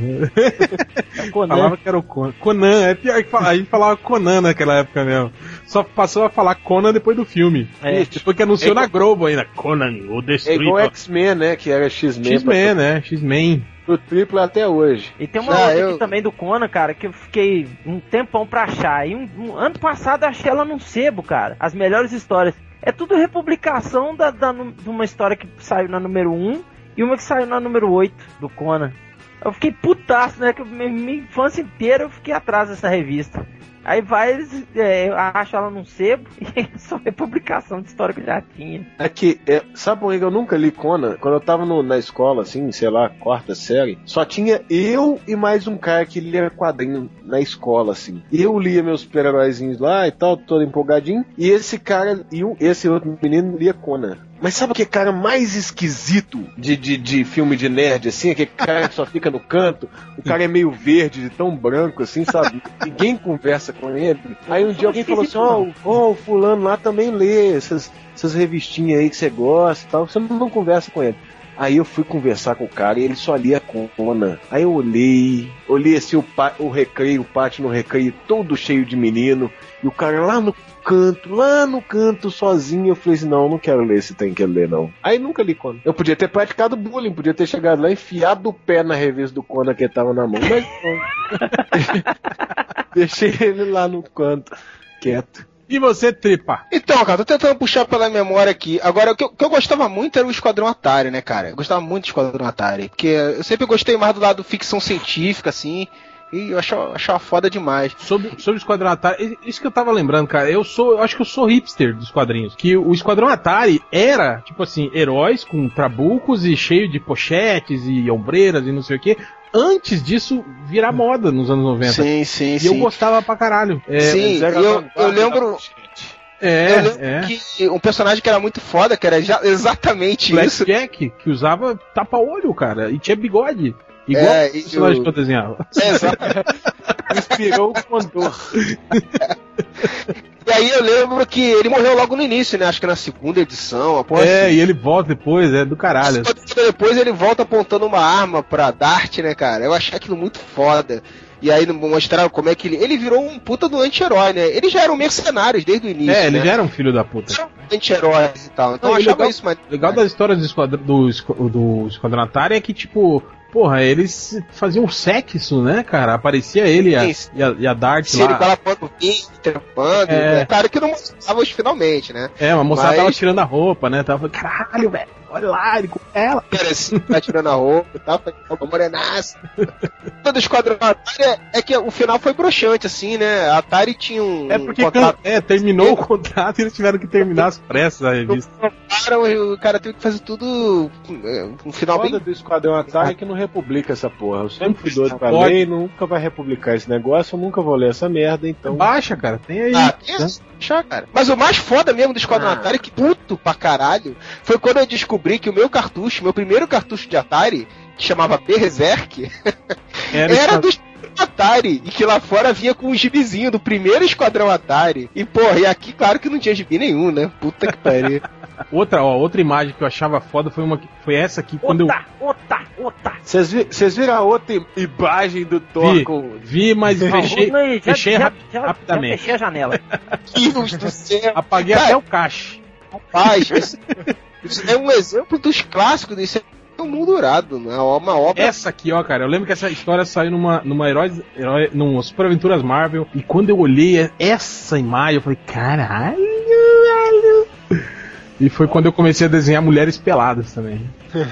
Conan. Falava que era o Conan. Conan, é pior que fala- a gente falava Conan naquela época mesmo. Só passou a falar Conan depois do filme. É. Depois que anunciou É na Globo ainda. Conan, o É Destruidor. igual X-Men, né? Que era X-Men. X-Men, né? X-Men. Pro triplo até hoje. E tem uma Ah, outra eu- aqui também do Conan, cara, que eu fiquei um tempão pra achar. E um, um- ano passado achei ela num sebo, cara. As melhores histórias. É tudo republicação da, da de uma história que saiu na número 1 e uma que saiu na número 8 do Conan. Eu fiquei putaço, né? Que minha, infância inteira eu fiquei atrás dessa revista. Aí vai, é, acham ela num sebo [LAUGHS] e é só republicação de história que já tinha. Aqui, é, sabe por que eu nunca li Conan? Quando eu tava no- na escola, assim, sei lá, quarta série, só tinha eu e mais um cara que lia quadrinho na escola, assim. Eu lia meus super-heróizinhos lá e tal, todo empolgadinho, e esse cara, e esse outro menino lia Conan. Mas sabe o que cara mais esquisito de, de, de filme de nerd, assim? Aquele cara que só fica no canto, o cara é meio verde, de tão branco, assim, sabe? Ninguém conversa com ele. Aí um dia alguém falou assim, ó, oh, o fulano lá também lê essas, essas revistinhas aí que você gosta e tal, você não, conversa com ele. Aí eu fui conversar com o cara e ele só lia Conan. Aí eu olhei, olhei assim o, o recreio, o pátio no recreio todo cheio de menino, e o cara lá no canto, lá no canto, sozinho. Eu falei assim: não, não quero ler esse tem que ler, não. Aí nunca li Conan. Eu podia ter praticado bullying, podia ter chegado lá e enfiado o pé na revista do Conan que tava na mão, mas não. [LAUGHS] Deixei ele lá no canto, quieto. E você, Tripa? Então, cara, tô tentando puxar pela memória aqui. Agora, o que, eu- o que eu gostava muito era o Esquadrão Atari, né, cara? Eu gostava muito do Esquadrão Atari. Porque eu sempre gostei mais do lado ficção científica, assim. E eu achava, achava foda demais. Sobre, sobre o Esquadrão Atari, isso que eu tava lembrando, cara. Eu sou, eu acho que eu sou hipster dos quadrinhos. Que o Esquadrão Atari era, tipo assim, heróis com trabucos e cheio de pochetes e ombreiras e não sei o que. Antes disso virar moda nos anos 90. Sim, sim, E sim. eu gostava pra caralho. É, sim, eu, eu lembro, é, eu lembro é. que um personagem que era muito foda, que era já- [LAUGHS] exatamente isso. Blackjack, que usava tapa-olho, cara, e tinha bigode. Igual É, o personagem o- que eu desenhava. É, exato. [LAUGHS] Inspirou o Condor. E aí eu lembro que ele morreu logo no início, né? Acho que na segunda edição, É, assim. e ele volta depois, é do caralho. Depois ele volta apontando uma arma pra Dart, né, cara? Eu achei aquilo muito foda. E aí mostraram como é que ele. Ele virou um puta do anti-herói, né? Eles já eram mercenários desde o início. É, ele né? já era um filho da puta. Eram anti-heróis e tal. Então Não, eu achava legal- isso, mas. O legal das histórias do Esquadrão, do, do Esquadrão Atari é que, tipo, porra, eles faziam sexo, né, cara? Aparecia ele e a, Sim. e a, e a Dart Se ele lá. colocando vinho, trepando, É. né? Claro que não mostrava os finalmente, né? É, uma moçada Mas- tava tirando a roupa, né? Tava, caralho, velho, olha lá, ele com ela. Era assim, tá tirando a roupa e tal, foi uma morenaça. Todo esquadrão Atari é, é que o final foi broxante, assim, né? A Atari tinha um. É porque um contrato é, terminou o contrato e eles tiveram que terminar às pressas a revista. e o cara teve que fazer tudo é, um final foda bem. do Esquadrão é que não republica essa porra. Eu sempre fui doido pra Pode. ler, nunca vai republicar esse negócio, eu nunca vou ler essa merda, então. Baixa, cara, tem aí. Ah, tem essa, deixa, cara. Mas o mais foda mesmo do Esquadrão Ah. Atari, que puto pra caralho, foi quando eu descobri que o meu cartucho, meu primeiro cartucho de Atari, que chamava Berserk, [LAUGHS] Era, [LAUGHS] era do Esquadrão Atari. E que lá fora vinha com um gibizinho do primeiro Esquadrão Atari. E, porra, e aqui, claro que não tinha gibi nenhum, né? Puta que pariu. [LAUGHS] Outra, ó, outra imagem que eu achava foda foi uma que- foi essa aqui quando eu Ota, ota, ota. Vocês vi- vocês viram a outra im- imagem do Thor Vi. com. vi, mas fechei, já, fechei já, rap- já, já rapidamente. fechei a janela. [LAUGHS] Deus do céu. Apaguei Cara, até o cache. Rapaz, isso, isso é um exemplo dos clássicos, isso é um moldurado, né? Uma obra Essa aqui, ó, cara, eu lembro que essa história saiu numa, numa Heróis, Herói, num Super Aventuras Marvel, e quando eu olhei essa imagem, eu falei, caralho, velho. E foi quando eu comecei a desenhar mulheres peladas também.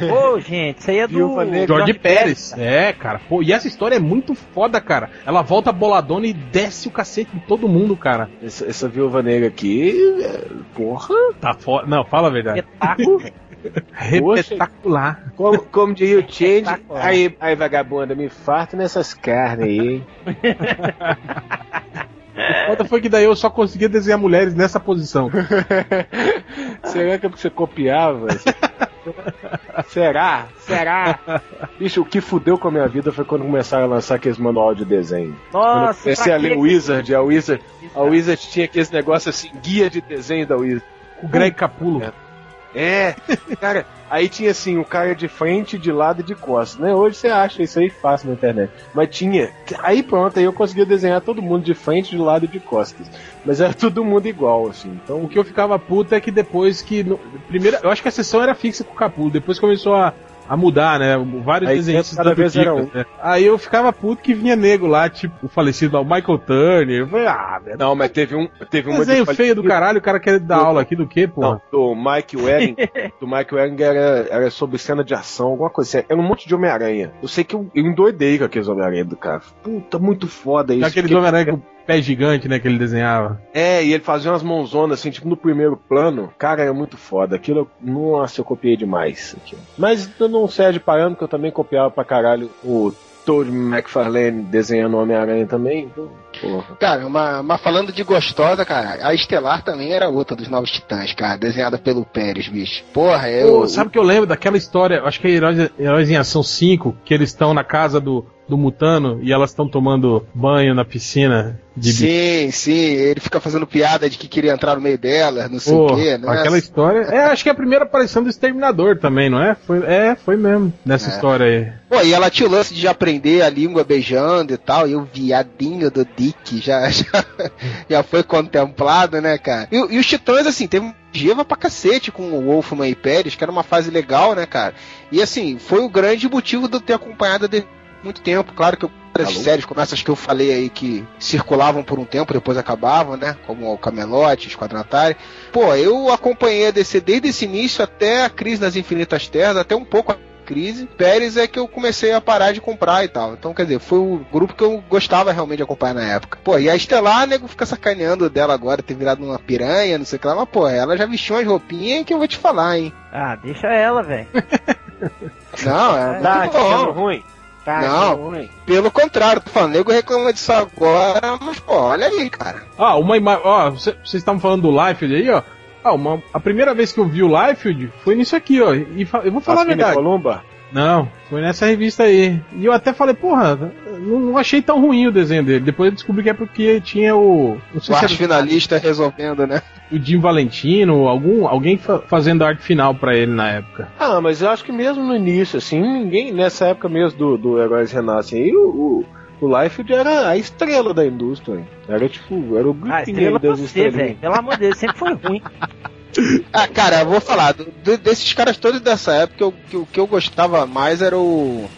Ô, gente, isso aí é [LAUGHS] do Negra. George Pérez. É, cara. Pô, e essa história é muito foda, cara. Ela volta boladona e desce o cacete em todo mundo, cara. Essa, essa viúva negra aqui. é, Porra. Tá foda. Não, fala a verdade. Espetáculo. [LAUGHS] Espetacular. Como, como diria o Change, aí, aí vagabunda, me farta nessas carnes aí. [LAUGHS] O foda foi que daí eu só conseguia desenhar mulheres nessa posição. [LAUGHS] Será que é porque você copiava? Será? Será? Bicho, o que fudeu com a minha vida foi quando começaram a lançar aqueles manual de desenho. Quando Nossa, comecei pra a ler quê? Wizard, a Wizard, a Wizard tinha aqueles negócios assim, guia de desenho da Wizard. O Greg Capulo. É, cara, aí tinha assim, o cara de frente, de lado e de costas, né? Hoje você acha isso aí fácil na internet. Mas tinha. Aí pronto, aí eu conseguia desenhar todo mundo de frente, de lado e de costas. Mas era [LAUGHS] todo mundo igual, assim. Então, O que eu ficava puto é que depois que. no- primeiro, eu acho que a sessão era fixa com o Capulo, depois começou a, a mudar, né? Vários Aí desenhistas cada vez era dicas, né? Aí eu ficava puto que vinha nego lá, tipo, o falecido lá, o Michael Turner. Eu falei, ah, velho. não, mas teve um. Teve uma Desenho de- feio do caralho, o cara quer dar aula aqui do quê, pô? Não, do Mike Waring, [LAUGHS] do Mike Waring era, era sobre cena de ação, alguma coisa assim. Era um monte de Homem-Aranha. Eu sei que eu, eu endoidei com aqueles Homem-Aranha do cara. Puta, muito foda isso. Aquele porque- Homem-Aranha o pé gigante, né, que ele desenhava. É, e ele fazia umas mãozonas assim, tipo no primeiro plano. Cara, era muito foda. Aquilo, nossa, eu copiei demais. aquilo. Mas não serve parâmetro, que eu também copiava pra caralho o Toad McFarlane desenhando Homem-Aranha também. Então, porra. Cara, mas, mas falando de gostosa, cara, a Estelar também era outra dos Novos Titãs, cara, desenhada pelo Pérez, bicho. Porra, eu. Pô, sabe o que eu lembro daquela história, acho que é Heróis, Heróis em Ação 5, que eles estão na casa do, do Mutano e elas estão tomando banho na piscina de Sim, sim, ele fica fazendo piada de que queria entrar no meio dela, não sei o quê, né? aquela história. É, acho que é a primeira aparição do Exterminador também, não é? Foi, é, foi mesmo, nessa É. história aí. Pô, e ela tinha o lance de aprender a língua beijando e tal, e o viadinho do Dick já, [LAUGHS] já, já foi contemplado, né, cara? E, e os Titãs, assim, teve um Geva pra cacete com o Wolfman e Pérez, que era uma fase legal, né, cara? E assim, foi o grande motivo de eu ter acompanhado de muito tempo. Claro que eu as Alô? séries como essas que eu falei aí que circulavam por um tempo, depois acabavam, né? Como o Camelote, Esquadrão Atari. Pô, eu acompanhei a DC desde esse início até a crise nas Infinitas Terras, até um pouco crise. Pérez é que eu comecei a parar de comprar e tal. Então, quer dizer, foi o grupo que eu gostava realmente de acompanhar na época. Pô, e a Estelar, nego fica sacaneando dela agora, ter virado uma piranha, não sei o que lá, mas pô, ela já vestiu umas roupinhas que eu vou te falar, hein? Ah, deixa ela, velho. [LAUGHS] Não, é Tá bom. ruim? Tá Não. achando ruim? Pelo contrário, tô falando, nego reclama disso agora, mas pô, olha aí, cara. Ah, uma imagem. Ó, cê- vocês estavam falando do Liefeld aí, ó. Ah, uma, a primeira vez que eu vi o Liefeld foi nisso aqui, ó. E fa- eu vou falar a verdade. Columba? Não, foi nessa revista aí. E eu até falei, porra, não, não achei tão ruim o desenho dele. Depois eu descobri que é porque tinha o. Não sei O se arte era finalista resolvendo, né? o Jim Valentino, algum, alguém fa- fazendo arte final pra ele na época. Ah, mas eu acho que mesmo no início, assim, ninguém, nessa época mesmo do, do Heróis Renascem aí, o, o, o Liefeld era a estrela da indústria. Era tipo, era o Ah, estrela pra das velho. Pelo amor de Deus, sempre foi ruim. [LAUGHS] Ah, cara, eu vou falar, do- do- desses caras todos dessa época, o que, o que eu gostava mais era o.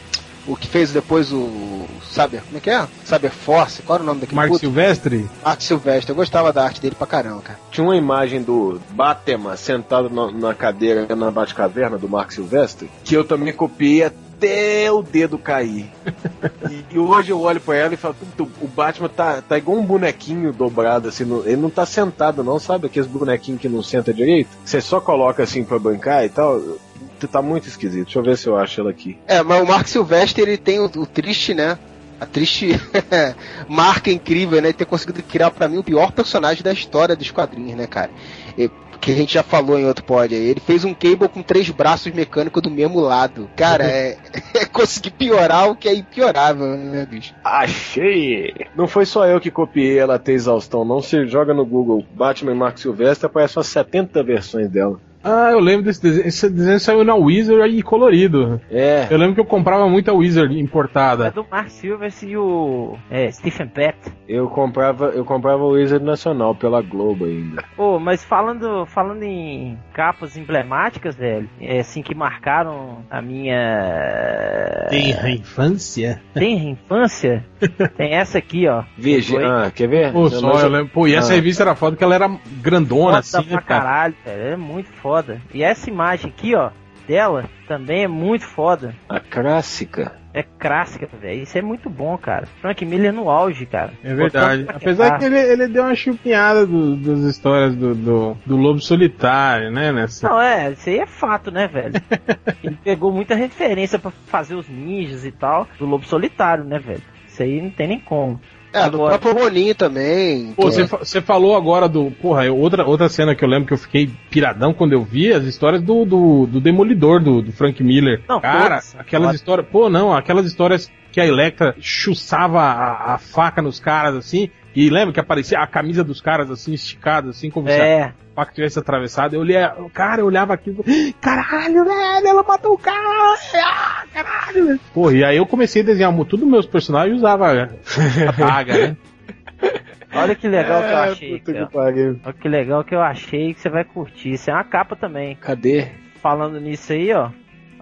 O que fez depois o. Saber, como é que é? Saber Force, qual era o nome daquele Mark puto? Silvestre? Mark Silvestre, eu gostava da arte dele pra caramba, cara. Tinha uma imagem do Batman sentado na, na cadeira na Batcaverna do Mark Silvestre, que eu também copiei até o dedo cair. e, e hoje eu olho pra ela e falo, "Puta, o Batman tá, tá igual um bonequinho dobrado, assim, no- ele não tá sentado não, sabe? Aqueles bonequinhos que não senta direito? Você só coloca assim pra bancar e tal. Tá muito esquisito. Deixa eu ver se eu acho ela aqui. É, mas o Mark Silvestre ele tem o, o triste, né? A triste [LAUGHS] marca incrível, né? Ter conseguido criar pra mim o pior personagem da história dos quadrinhos, né, cara? E- que a gente já falou em outro pod aí. Ele fez um Cable com três braços mecânicos do mesmo lado. Cara, é, [LAUGHS] é conseguir piorar o que é impiorável, né, bicho? Achei! Não foi só eu que copiei ela até exaustão, não. Você joga no Google Batman Mark Silvestre, aparece umas 70 versões dela. Ah, eu lembro desse desenho. Esse desenho saiu na Wizard e colorido. É. Eu lembro que eu comprava muita Wizard É importada. do Mark Silvers e o é, Stephen Pett. Eu comprava, eu comprava o Wizard Nacional pela Globo ainda. [LAUGHS] Pô, mas falando, falando em capas emblemáticas, velho, é, assim que marcaram a minha Tem a infância? tem infância, [LAUGHS] tem essa aqui, ó. Veja, ah, quer ver? Pô, só, eu lembro. Pô, e essa Ah. revista era foda que ela era grandona, Foda assim, pra né, cara? caralho, velho, é muito foda. E essa imagem aqui, ó, dela também é muito foda. A clássica. É clássica, velho. Isso é muito bom, cara. Frank Miller no auge, cara. É verdade. Apesar que ele, ele deu uma chupinhada do- das histórias do, do, do Lobo Solitário, né? Nessa. Não, é, isso aí é fato, né, velho? [LAUGHS] Ele pegou muita referência pra fazer os ninjas e tal, do Lobo Solitário, né, velho? Isso aí não tem nem como. É, do Agora- próprio Ronin também. Pô, você, é- fa- você falou agora do. Porra, outra, outra cena que eu lembro que eu fiquei piradão quando eu vi as histórias do, do, do Demolidor, do, do Frank Miller. Não, Cara, todas. aquelas Ótimo. histórias. Pô, não, aquelas histórias que a Electra chuçava a, a faca nos caras assim. E lembra que aparecia a camisa dos caras assim, esticada, assim, como se a É, faca tivesse atravessado. Eu olhei, cara, eu olhava aquilo. Caralho, velho, ela matou o cara! Ah, caralho, velho. Pô, e aí eu comecei a desenhar tudo meus personagens e usava a daga, né? olha que legal que eu É, achei. aqui, que pariu. Olha que legal que eu achei que você vai curtir. Isso é uma capa também. Cadê? Falando nisso aí, ó.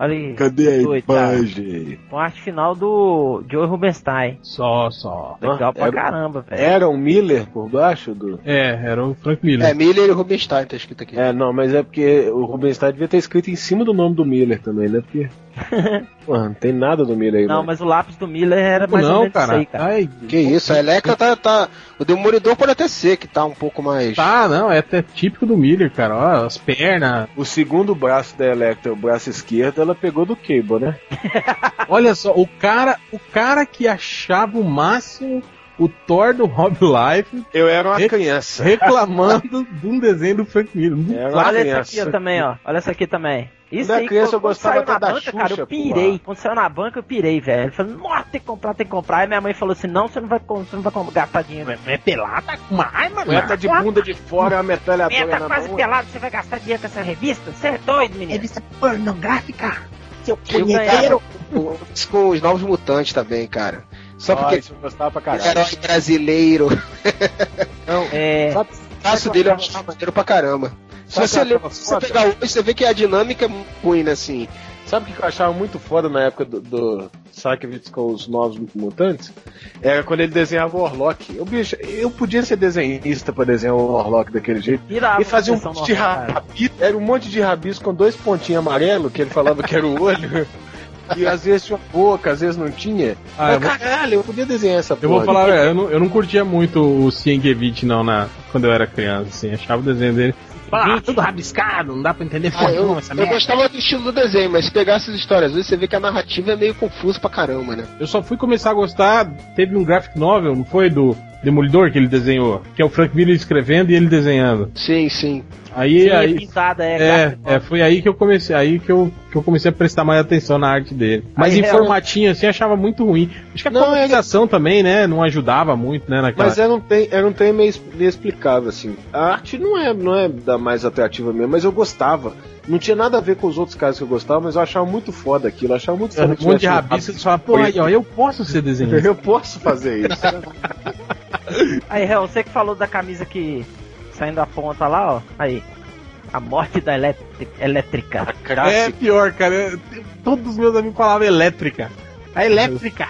Olha aí. Cadê a cara. imagem? Com a arte final do Joe Rubenstein. Só, só. Legal Ah, pra era- caramba, velho. Era um Miller por baixo do. É, era o Frank Miller. É, Miller e Rubenstein, tá escrito aqui. É, não, mas é porque o Rubenstein devia ter escrito em cima do nome do Miller também, né? Porque. [LAUGHS] Não tem nada do Miller aí, Não, não. mas o lápis do Miller era mais ou não, menos isso cara. aí, cara. Ai, Que isso, a Electra tá, tá. O Demolidor pode até ser, que tá um pouco mais. Tá, não, é até típico do Miller, cara. Ó, as pernas. O segundo braço da Electra, o braço esquerdo, ela pegou do Cable, né? [LAUGHS] Olha só, o cara, o cara que achava o máximo o Thor do Rob Life Eu era uma criança. reclamando de um desenho do Frank Miller. Olha essa aqui ó, também, ó. Olha essa aqui também. Isso Quando era aí, criança, quando- eu quando gostava saiu até na da banca, cara, eu Xuxa, pirei. porra. Quando saiu na banca, eu pirei, velho. Eu falei, nossa, tem que comprar, tem que comprar. Aí minha mãe falou assim, não, você não vai, você não vai com- gastar dinheiro. É pelada com uma arma, tá de bunda de fora, a metralhadora tá na quase mão. pelado, você vai gastar dinheiro com essa revista? Você é doido, menino. Revista pornográfica, seu Eu punheteiro. Os novos mutantes também, cara. Só porque eu gostava pra caralho. herói brasileiro. [LAUGHS] É, Sabe, O traço dele eu achava maneiro pra caramba. Se você, ler, se você pegar hoje, você vê que a dinâmica é muito ruim, né, assim. Sabe o que eu achava muito foda na época do, do Sarkevitz com os novos mutantes? Era quando ele desenhava o Orlock. Eu, bicho, eu podia ser desenhista pra desenhar o Orlock daquele jeito. E fazia um monte de normal, rabisco, era um monte de rabisco com dois pontinhos amarelos, que ele falava que era o olho. [LAUGHS] E às vezes tinha boca, às vezes não tinha. Ah, Mas, eu vou- caralho, eu podia desenhar essa Eu vou porra. falar, velho, eu não, eu não curtia muito o Sienkiewicz, não, na, quando eu era criança, assim. Achava o desenho dele. Ah, tudo rabiscado, não dá pra entender Ah, porra eu, essa eu merda. gostava do estilo do desenho, mas se pegar essas histórias, às vezes você vê que a narrativa é meio confusa pra caramba, né? Eu só fui começar a gostar, teve um graphic novel, não foi? Do Demolidor que ele desenhou, que é o Frank Miller escrevendo e ele desenhando. Sim, sim. Aí, Sim, é aí pintada, é, é, é, foi aí que eu comecei, aí que eu, que eu comecei a prestar mais atenção na arte dele. Mas Aí, em é, formatinho assim, achava muito ruim. Acho que a Não, é- colorização também, né, não ajudava muito, né, naquela... Mas era um tem, era um tem meio inexplicável, assim. A arte não é, não é da mais atrativa mesmo, mas eu gostava. Não tinha nada a ver com os outros caras que eu gostava, mas eu achava muito foda aquilo. Eu achava muito foda um monte de um rabisco, você fala, pô, aí, ó, eu posso ser desenhista. [LAUGHS] Eu posso fazer isso. Aí, Hel, você que falou da camisa que saindo da ponta lá, ó. Aí. A morte da elétrica. É pior, cara. eu- todos os meus amigos falavam elétrica. A elétrica.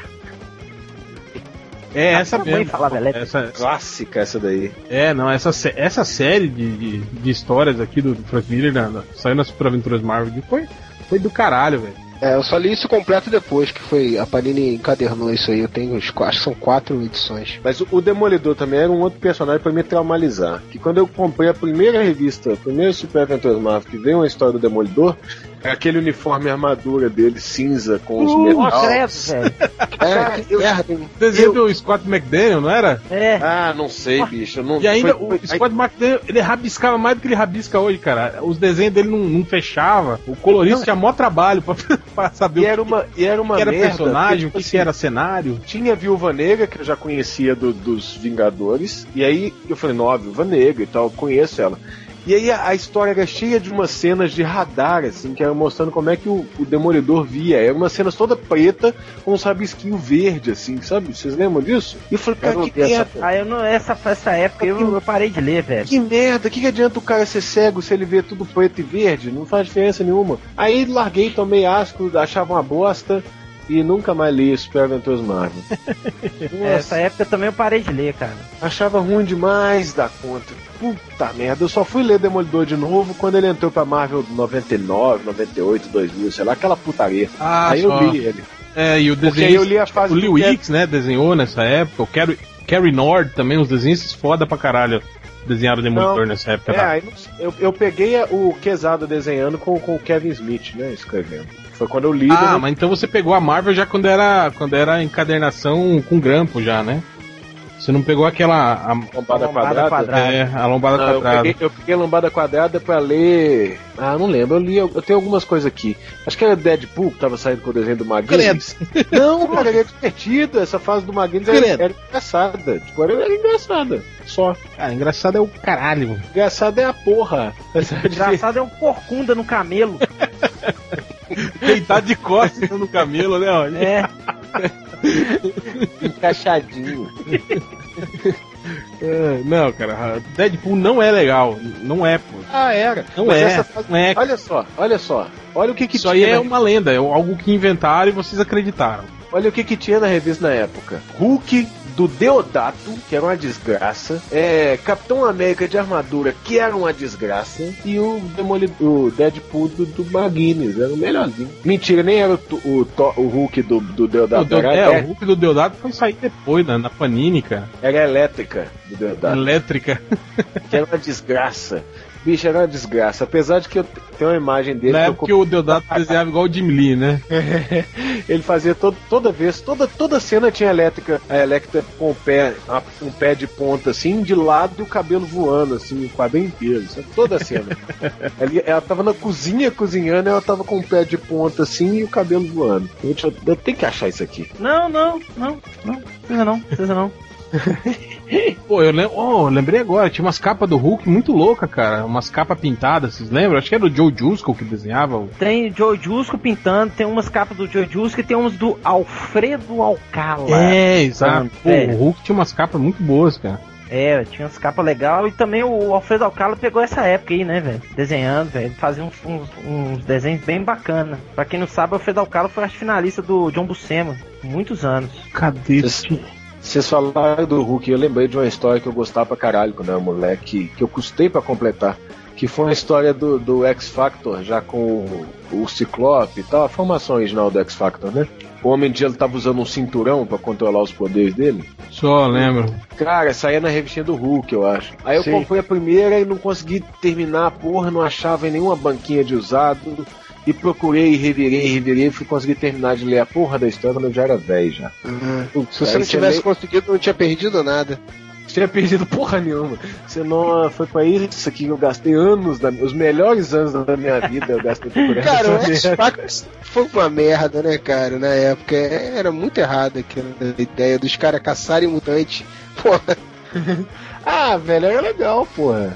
É, essa mesmo. falava elétrica. Essa, Clássica essa daí. é, não, essa, essa série de, de, de histórias aqui do, Frank Miller, da, saiu nas Super Aventuras Marvel, foi, foi do caralho, velho. É, eu só li isso completo depois, que foi. A Panini encadernou isso aí. Eu tenho, acho que são quatro edições. Mas o- o Demolidor também era um outro personagem pra me traumatizar. Que quando eu comprei a primeira revista, a primeira Super Aventuras Marvel, que veio uma história do Demolidor, aquele uniforme armadura dele cinza com os Uh, metais. credo, velho. É, que merda, hein? Desenho do Scott McDaniel, não era? É. Ah, não sei, bicho. eu Não, E ainda foi- o Scott McDaniel, ele rabiscava mais do que ele rabisca hoje, cara. Os desenhos dele não, não fechava. O colorista tinha mó trabalho pra, [LAUGHS] pra saber E o era uma, e era uma que era merda, personagem, o que, tipo que era cenário. Tinha a Viúva Negra, que eu já conhecia do- dos Vingadores, e aí eu falei, não, a Viúva Negra e tal, eu conheço ela. E aí a, a história era cheia de umas cenas de radar, assim, que era mostrando como é que o, o Demolidor via. Era uma cena toda preta com um rabisquinho verde, assim, sabe? Vocês lembram disso? E eu falei, cara, não que essa. Ah, eu não, essa, essa época eu, eu parei de ler, velho. Que merda, o que, que adianta o cara ser cego se ele vê tudo preto e verde? Não faz diferença nenhuma. Aí larguei, tomei asco, achava uma bosta e nunca mais li Super Aventuras Marvel. [LAUGHS] Essa época também eu parei de ler, cara. Achava ruim demais da conta. Puta merda, eu só fui ler Demolidor de novo quando ele entrou pra Marvel 99, 98, 2000, sei lá, aquela putaria. Ah, aí só. eu li ele. É, e o Porque aí eu desenho. li a fase O Lee Weeks, né, desenhou nessa época. O Carrie, Carrie Nord também, os desenhos foda pra caralho. Desenharam o Demolidor Não, nessa época. É, tá? eu, eu peguei o Quesada desenhando com, com o Kevin Smith, né, escrevendo. Foi quando eu li. Ah, né, mas então você pegou a Marvel já quando era, quando era encadernação com grampo já, né? Você não pegou aquela. A, lombada Lombada quadrada. quadrada. é, a lombada Não, eu, quadrada. peguei, eu peguei a lombada quadrada pra ler. Ah, não lembro. Eu li, eu, eu tenho algumas coisas aqui. Acho que era Deadpool que tava saindo com o desenho do Maguires. [LAUGHS] Não, cara, era divertido. Essa fase do Maguires era, era engraçada. Tipo, era, era engraçada. Só. Cara, engraçado é o caralho. mano. Engraçada é a porra. É a Engraçado é um corcunda no camelo. [LAUGHS] Deitado de costas no camelo, né? Olha. É. [LAUGHS] encaixadinho. É, não, cara, Deadpool não é legal. Não é, pô. Ah, era. Não Mas é. essa fase- Não é. Olha só, olha só. Olha o que que Isso aí tinha. é na- uma lenda, é algo que inventaram e vocês acreditaram. Olha o que que tinha na revista na época. Hulk do Deodato, que era uma desgraça. É, Capitão América de armadura, que era uma desgraça. E o, Demolidor, o Deadpool do, do Maguines, era o melhorzinho. Mentira, nem era o, o, o Hulk do, do O Deodato. Deo- Era, é, é- o Hulk do Deodato foi sair depois, né, na Panini, cara. era elétrica do Deodato. Elétrica. que era uma desgraça. Bicho, era uma desgraça. Apesar de que eu te- tenho uma imagem dele Na que eu época o Deodato [LAUGHS] desenhava igual o Jim Lee, né? [LAUGHS] Ele fazia todo, toda vez, toda, toda cena tinha a elétrica, a Electra com o pé, a- um pé de ponta assim, de lado e o cabelo voando, assim, o quadro inteiro, sabe? toda a cena. [LAUGHS] Ele- ela tava na cozinha cozinhando e ela tava com o pé de ponta assim e o cabelo voando. Eu, eu, eu tenho que achar isso aqui. Não, não, não, não. Precisa não, precisa não. [LAUGHS] Pô, eu, lem oh, eu lembrei agora, tinha umas capas do Hulk muito louca, cara. Umas capas pintadas, vocês lembram? Acho que era o Joe Jusko que desenhava. o- Tem o Joe Jusco pintando, tem umas capas do Joe Jusco e tem umas do Alfredo Alcala. É, exato. Pô, É. o Hulk tinha umas capas muito boas, cara. É, tinha umas capas legais e também o Alfredo Alcala pegou essa época aí, né, velho? Desenhando, velho. Ele Fazia uns, uns, uns desenhos bem bacanas. Pra quem não sabe, o Alfredo Alcala foi arte finalista do John Buscema, muitos anos. Cadê? Vocês falaram do Hulk, eu lembrei de uma história que eu gostava pra caralho quando eu era moleque, que eu custei pra completar. Que foi uma história do, do X Factor, já com o, o Ciclope e tal, a formação original do X Factor, né? O Homem de Gelo tava usando um cinturão pra controlar os poderes dele. Só lembro. Cara, saía na revistinha do Hulk, eu acho. Aí eu Sim. comprei a primeira e não consegui terminar a porra, não achava em nenhuma banquinha de usado. E procurei, revirei, revirei, fui conseguir terminar de ler a porra da história quando eu já era velho já. Se você Aí não tivesse lê- conseguido, não tinha perdido nada. tinha perdido porra nenhuma. Você não foi pra isso aqui que eu gastei anos, da- os melhores anos da minha vida eu gastei Cara, o essa merda. X-Factor foi uma merda, né, cara, na época. Era muito errado aquela ideia dos caras caçarem mutante. Porra, [LAUGHS] Ah, velho, era legal, porra.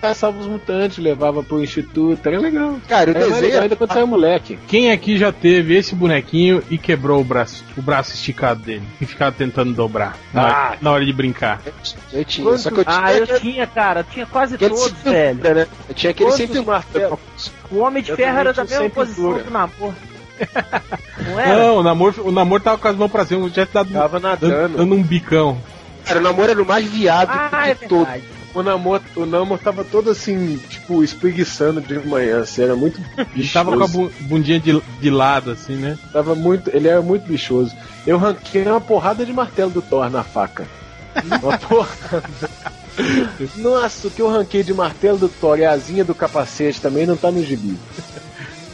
Caçava os mutantes, levava pro instituto, era legal. cara, o Era desenho legal ainda quando saiu moleque. Quem aqui já teve esse bonequinho e quebrou o braço, o braço esticado dele? E ficava tentando dobrar na, hora, Ah. na hora de brincar. eu tinha, só que eu tinha Ah, eu aquele- tinha, cara, tinha quase todos, sem velho. né? Eu tinha aquele sem Quantos pintura. martelos? O Homem de Eu Ferro era da mesma posição pintura. do Namor. [LAUGHS] Não era? Não, o namoro, o namoro tava com as mãos pra cima, já dado, Tava dando, nadando. dando um bicão. Cara, o namoro era o mais viado Ah, é de todo. verdade. O namoro, o namoro tava todo assim, tipo, espreguiçando de manhã, assim, era muito Ele bichoso. tava com a bu- bundinha de, de lado, assim, né? Tava muito, ele era muito bichoso. Eu ranquei uma porrada de martelo do Thor na faca. Uma [LAUGHS] porrada. Nossa, o que eu ranquei de martelo do Thor e a asinha do capacete também não tá no gibi.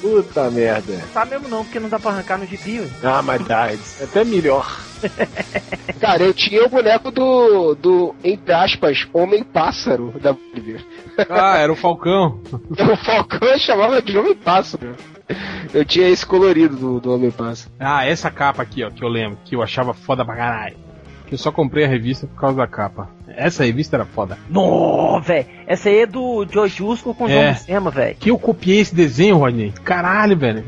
Puta merda. Tá mesmo não, porque não dá pra arrancar no gibi. Ah, mas dá, é até melhor. [LAUGHS] Cara, eu tinha o boneco do, do entre aspas, Homem-Pássaro da Oliver. Ah, era o Falcão. [LAUGHS] O Falcão eu chamava de Homem-Pássaro. Eu tinha esse colorido do, do Homem-Pássaro. Ah, essa capa aqui, ó, que eu lembro, que eu achava foda pra caralho. Que eu só comprei a revista por causa da capa. Essa revista era foda. Nó, velho. Essa aí é do Joe Jusco com o É. João Buscema, velho. Que eu copiei esse desenho, Rodney. Caralho, velho.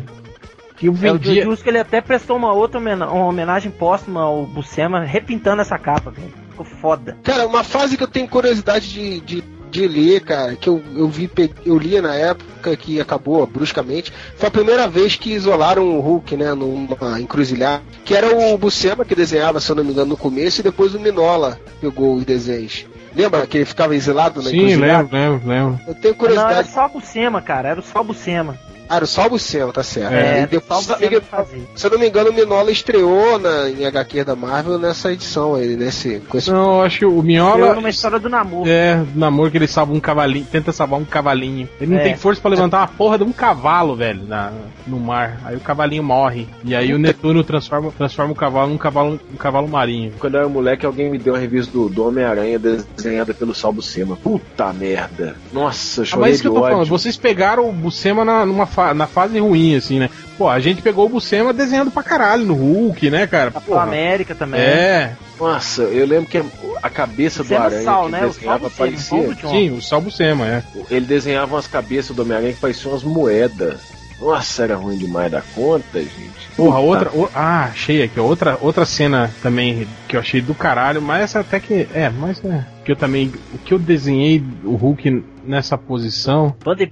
Que eu É, o vendia. Jusco ele até prestou uma outra homena- uma homenagem póstuma ao Buscema, repintando essa capa, velho. Ficou foda. Cara, uma fase que eu tenho curiosidade de, de, de ler, cara, que eu, eu vi, eu lia na época que acabou bruscamente, foi a primeira vez que isolaram o Hulk, né, numa encruzilhada, que era o Buscema que desenhava, se eu não me engano, no começo, e depois o Minola pegou os desenhos. Lembra que ele ficava exilado na Sim, encruzilhada? lembro, lembro, lembro. Eu tenho Não, era curiosidade. só o Buscema, cara. Era só o Buscema. Ah, o Buscema, tá certo. É, E depois, só o Buscema que fazia. se eu não me engano, o Minola estreou na, em HQ da Marvel nessa edição aí, nesse, com esse Não, eu acho que o Eu Minhola. numa história do namoro. É, do namoro que ele salva um cavalinho, tenta salvar um cavalinho. Ele não É. tem força pra levantar uma porra de um cavalo, velho, na, no mar. Aí o cavalinho morre. E aí o Netuno transforma, transforma o cavalo num cavalo, um cavalo marinho. Quando eu era moleque, alguém me deu uma revista do, do Homem-Aranha desenhada pelo Sal Buscema. Puta merda. Nossa, eu Ah, chorei mas isso que eu tô ódio. falando, vocês pegaram o Buscema na, numa fa- na fase ruim, assim, né? Pô, a gente pegou o Buscema desenhando pra caralho no Hulk, né, cara? Capitão Porra. América também. É, Nossa, eu lembro que a cabeça do Buscema Aranha Sal, que né? O desenhava Buscema, parecia... Sim, o Sal Buscema, é. Ele desenhava umas cabeças do Homem-Aranha que pareciam umas moedas. Nossa, era ruim demais da conta, gente. Porra, Puta. outra. o- ah, achei aqui, ó, outra, outra cena também que eu achei do caralho, mas essa até que. É, mas é. Que eu também. O que eu desenhei o Hulk nessa posição. Banda e.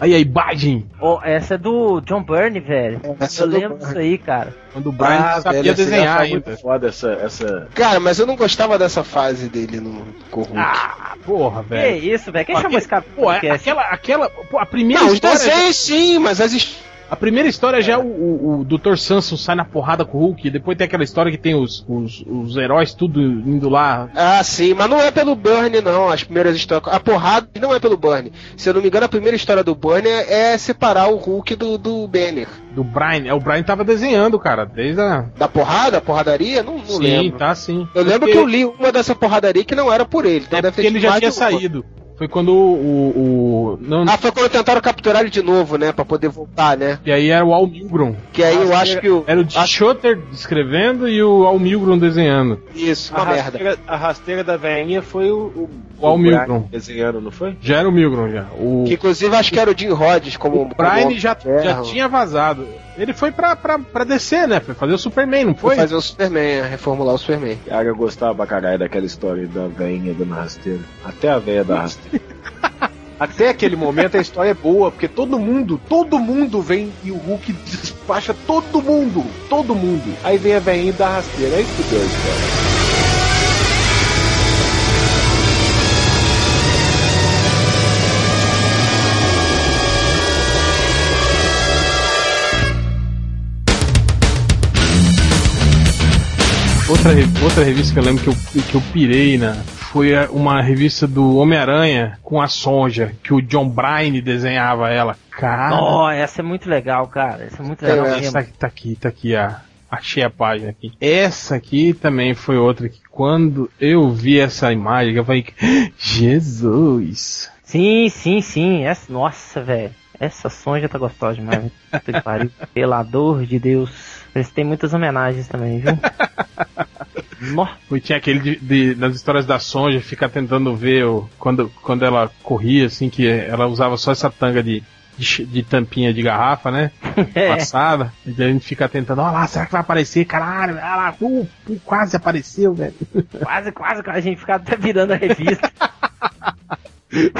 Aí a imagem, Ó, essa é do John Byrne, velho. Essa Eu é lembro disso aí, cara. quando o Brian Ah, sabia velho, desenhar ainda. muito foda essa, essa... Cara, mas eu não gostava dessa fase dele no com o Hulk. Ah, porra, Que velho. isso, velho? Quem Ó, chamou que- esse cara? Pô, é aquela, aquela. Pô, a primeira não, os desenhos sim, mas as A primeira história já é o, o, o Dr. Samson sai na porrada com o Hulk, e depois tem aquela história que tem os, os, os heróis tudo indo lá. Ah, sim, mas não é pelo Burn, não. As primeiras histórias. A porrada não é pelo Burn. Se eu não me engano, a primeira história do Burn é, é separar o Hulk do, do Banner. Do Brian. É, o Brian tava desenhando, cara, desde a. Da porrada, porradaria? Não, não Sim, lembro. tá sim. Eu lembro Porque- que eu li uma dessa porradaria que não era por ele. Então É deve porque ele já tinha uma. Foi quando o. o, o- não, Ah, foi quando tentaram capturar ele de novo, né? Pra poder voltar, né? E aí era o Al Milgrom. Que aí eu acho que o. Era o D. Shutter escrevendo e o Al Milgrom desenhando. Isso, A uma merda. rasteira, a rasteira da veinha foi o... O, O Al Milgrom. desenhando, não foi? Já era o Milgrom já. O, Que inclusive acho que era o Jim Rhodes como. o Brian como já, já tinha vazado. Ele foi pra, pra, pra descer, né? Foi fazer o Superman, não Foi foi? fazer o Superman, reformular o Superman. Cara, eu gostava pra caralho daquela história da veinha dando rasteira. Até a veia da rasteira. [LAUGHS] Até aquele momento a história é boa, porque todo mundo, todo mundo vem e o Hulk despacha todo mundo, todo mundo. Aí vem a veinha da rasteira, aí fudeu a história. Outra, outra revista que eu lembro que eu, que eu pirei na. Foi a- uma revista do Homem-Aranha com a Sonja, que o John Bryan desenhava ela. Cara, Ó, essa é muito legal, cara. Essa é muito legal É, essa tá aqui, tá aqui, a, achei a página aqui. Essa aqui também foi outra que quando eu vi essa imagem, eu falei, Jesus! Sim, sim, sim. Essa, nossa, velho. Essa sonja tá gostosa demais. pariu. [LAUGHS] Pelador de Deus. Têm muitas homenagens também, viu? [LAUGHS] E tinha aquele de, de- nas histórias da Sonja, fica tentando ver o, quando, quando ela corria, assim, que ela usava só essa tanga de, de, de tampinha de garrafa, né? [LAUGHS] É. Passada. E a gente fica tentando, olha lá, será que vai aparecer? Caralho, olha lá, uh, uh, quase apareceu, velho. [LAUGHS] Quase, quase, a gente ficava até virando a revista.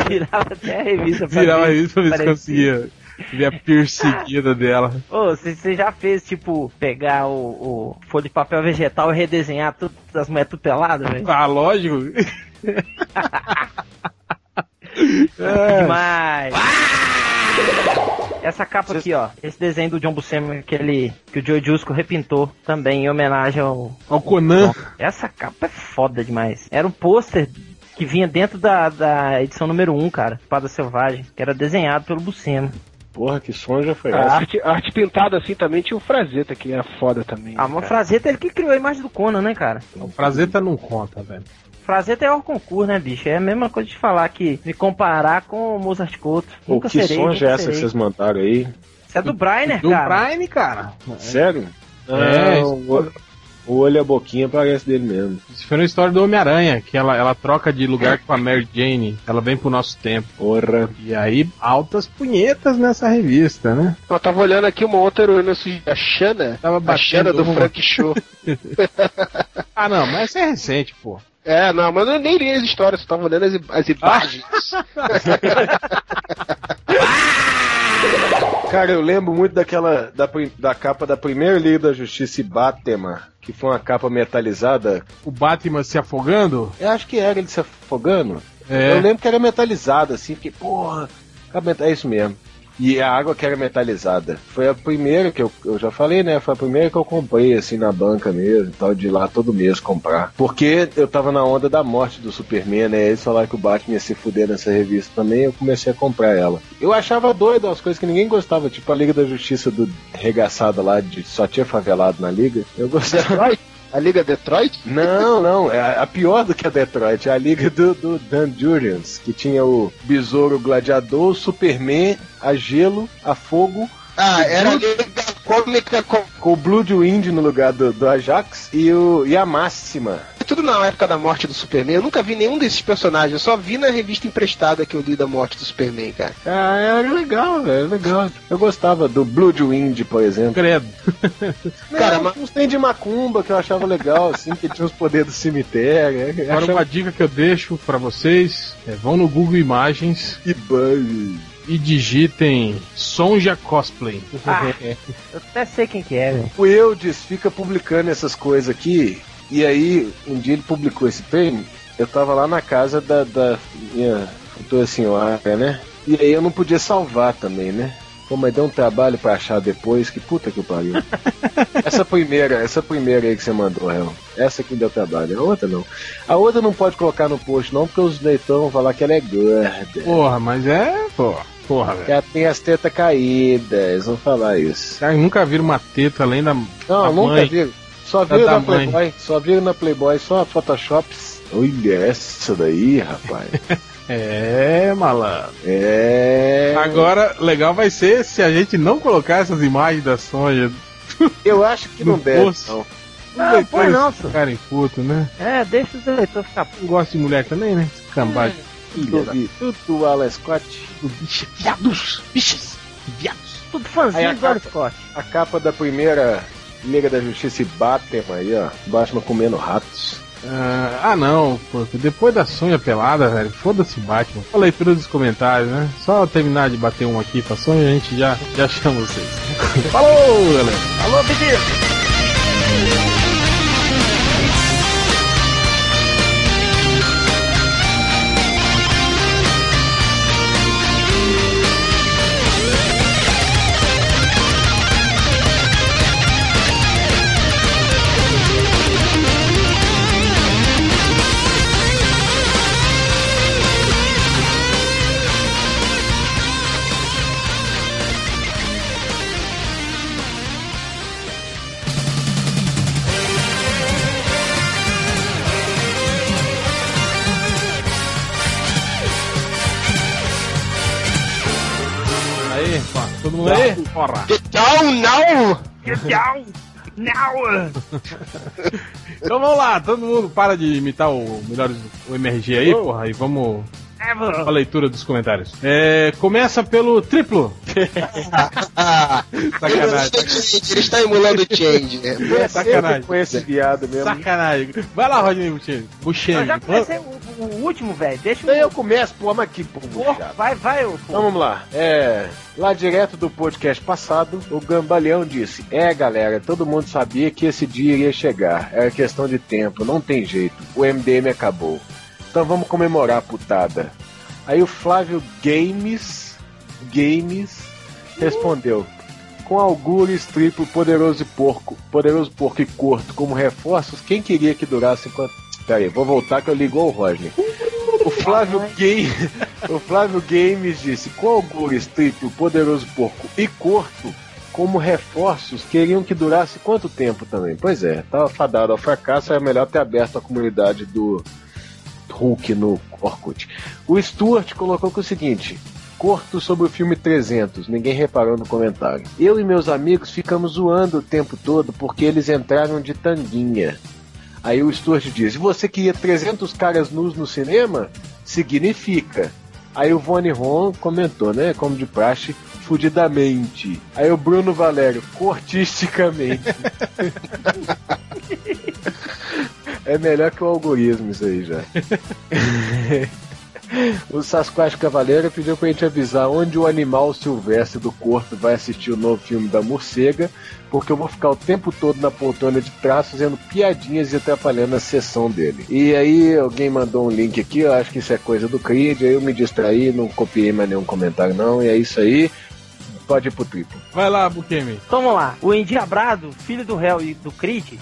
Virava até a revista pra Virava ver isso pra ver se conseguia ver a perseguida dela. Ô, você você já fez, tipo, pegar o, o folha de papel vegetal e redesenhar tudo, as mulheres tudo peladas, velho? Ah, lógico. [LAUGHS] Demais. Essa capa aqui, ó. Esse desenho do John Buscema que, ele, que o Joe Jusco repintou também em homenagem ao. Ao Conan. Essa capa é foda demais. Era um pôster que vinha dentro da, da edição número 1, cara. Espada Selvagem. Que era desenhado pelo Buscema. Porra, que som já foi A essa? arte, a arte pintada assim também tinha o Frazetta, que era foda também. Ah, uma cara. Frazetta ele que criou a imagem do Conan, né, cara? O Frazetta não conta, velho. Frazetta é o concurso, né, bicho? É a mesma coisa de falar que me comparar com o Mozart Couto. Pô, Nunca que serei, nunca é essa que vocês mandaram aí? Isso é do Brainer, Do cara. Prime, cara. Sério? É, isso- o, olho- e a boquinha parece dele mesmo. Isso foi na história do Homem-Aranha, que ela, ela troca de lugar com a Mary Jane. Ela vem pro nosso tempo. Porra. E aí, altas punhetas nessa revista, né? Eu tava olhando aqui uma outra heroína surgida, a Shana. Tava A batendo do uma. Frank Show. [LAUGHS] Ah, não, mas essa é recente, pô. É, não, mas eu nem li as histórias, só tava olhando as, as imagens. [LAUGHS] Cara, eu lembro muito daquela. Da, da capa da primeira Liga da Justiça e Batman, que foi uma capa metalizada. O Batman se afogando. Eu acho que era ele se afogando. É. Eu lembro que era metalizada, assim, fiquei, porra, é isso mesmo. E a água que era metalizada. Foi a primeira que eu, eu já falei, né? Foi a primeira que eu comprei, assim, na banca mesmo, tal, de ir lá todo mês comprar. Porque eu tava na onda da morte do Superman, né? Eles falaram que o Batman ia se fuder nessa revista também, eu comecei a comprar ela. Eu achava doido as coisas que ninguém gostava, tipo a Liga da Justiça do regaçado lá, de só tinha favelado na Liga. Eu gostava. [LAUGHS] A Liga Detroit? Não, não, é a, pior do que a Detroit, é a liga do, do Dan Jurgens, que tinha o Besouro Gladiador, Superman, a Gelo, a Fogo, Ah, era a Liga Cômica com com o Bloodwind no lugar do, do Ajax e, o, e a Máxima. Tudo na época da morte do Superman. Eu nunca vi nenhum desses personagens. Eu só vi na revista emprestada que eu li da morte do Superman, cara. Ah, era legal, velho, legal. Eu gostava do Bloodwind, por exemplo. Credo. Cara, Não, mas- uns tem de macumba que eu achava legal, assim, que tinha os poderes do cemitério. é, Agora achava uma dica que eu deixo pra vocês é vão no Google Imagens que bug. e digitem Sonja Cosplay. Ah, [LAUGHS] eu até sei quem que é, velho. O Eudes fica publicando essas coisas aqui, e aí um dia ele publicou esse prêmio, eu tava lá na casa da, da minha futura senhora, né? E aí eu não podia salvar também, né? Pô, mas deu um trabalho pra achar depois, que puta que pariu. [LAUGHS] essa primeira, essa primeira aí que você mandou, Real. Essa que deu trabalho, a outra não. A outra não pode colocar no post não, porque os leitores vão falar que ela é gorda. Porra, mas é. Porra, porra, Que velho. ela tem as tetas caídas, vão falar isso. Cara, nunca viram uma teta além da. Não, da nunca mãe. Só da na mãe. Playboy. Só viram na Playboy, só Photoshops. Olha essa daí, rapaz. [LAUGHS] É, malandro. é. Agora, legal vai ser se a gente não colocar essas imagens da Sonja. [LAUGHS] Eu acho que não deve. Não. Não, põe não, senhor. Ficarem putos, né? É, deixa os eleitores ficar Não gosta de mulher também, né? Cambagem. Tudo, vi- tudo Alan Scott. Viados, bichos, viados. tudo fãzinho do capa- Scott. A capa da primeira Liga da Justiça e Batman aí, ó. Batman comendo ratos. Ah, ah, não, porque depois da Sonja pelada, velho, foda-se Batman. A leitura dos comentários, né? Só terminar de bater um aqui pra Sonja, a gente já, já chama vocês. [LAUGHS] Falou, galera! Alô, Bidir! Aí? Porra! Get down now! Get down now. [LAUGHS] Então vamos lá, todo mundo para de imitar o melhores o MRG aí, porra, e vamos. A leitura dos comentários. É, começa pelo triplo. [LAUGHS] Sacanagem. Ele está emulando o Change, né? É Sacanagem. com esse viado mesmo. Sacanagem. Vai lá, Rodney Buchene. Eu Buchene. já comecei o, o último, velho. Deixa o. Daí eu começo, pô, mas que porra. Porra, vai, vai, ô. Então vamos lá. É, lá direto do podcast passado, o Gambaleão disse: É, galera, todo mundo sabia que esse dia iria chegar. Era questão de tempo, não tem jeito. O MDM acabou. Então vamos comemorar, putada. Aí o Flávio Games, Games respondeu: com algures, triplo, poderoso e porco, poderoso porco e corto como reforços, quem queria que durasse enquanto. Pera aí, vou voltar que eu ligo o Rodney. O Flávio, Game, [LAUGHS] o Flávio Games disse: com algures, triplo, poderoso porco e corto como reforços, queriam que durasse quanto tempo também? Pois é, tava fadado ao fracasso, é melhor ter aberto a comunidade do Hulk no Orkut. O Stuart colocou que o seguinte: corto sobre o filme 300, ninguém reparou no comentário. Eu e meus amigos ficamos zoando o tempo todo porque eles entraram de tanguinha. Aí o Stuart diz: Você queria 300 caras nus no cinema? Significa. Aí o Vone Ron comentou, né? Como de praxe, fudidamente. Aí o Bruno Valério, cortisticamente. [LAUGHS] é melhor que o algoritmo isso aí já. [LAUGHS] O Sasquatch Cavaleiro pediu pra gente avisar onde o animal silvestre do corpo vai assistir o novo filme da morcega, porque eu vou ficar o tempo todo na poltrona de trás fazendo piadinhas e atrapalhando a sessão dele. E aí alguém mandou um link aqui, eu acho que isso é coisa do Creed, aí eu me distraí, não copiei mais nenhum comentário não, e é isso aí. Pode ir pro triplo. Vai lá, Bukemi. Então vamos lá. O endiabrado, filho do réu e do Creed,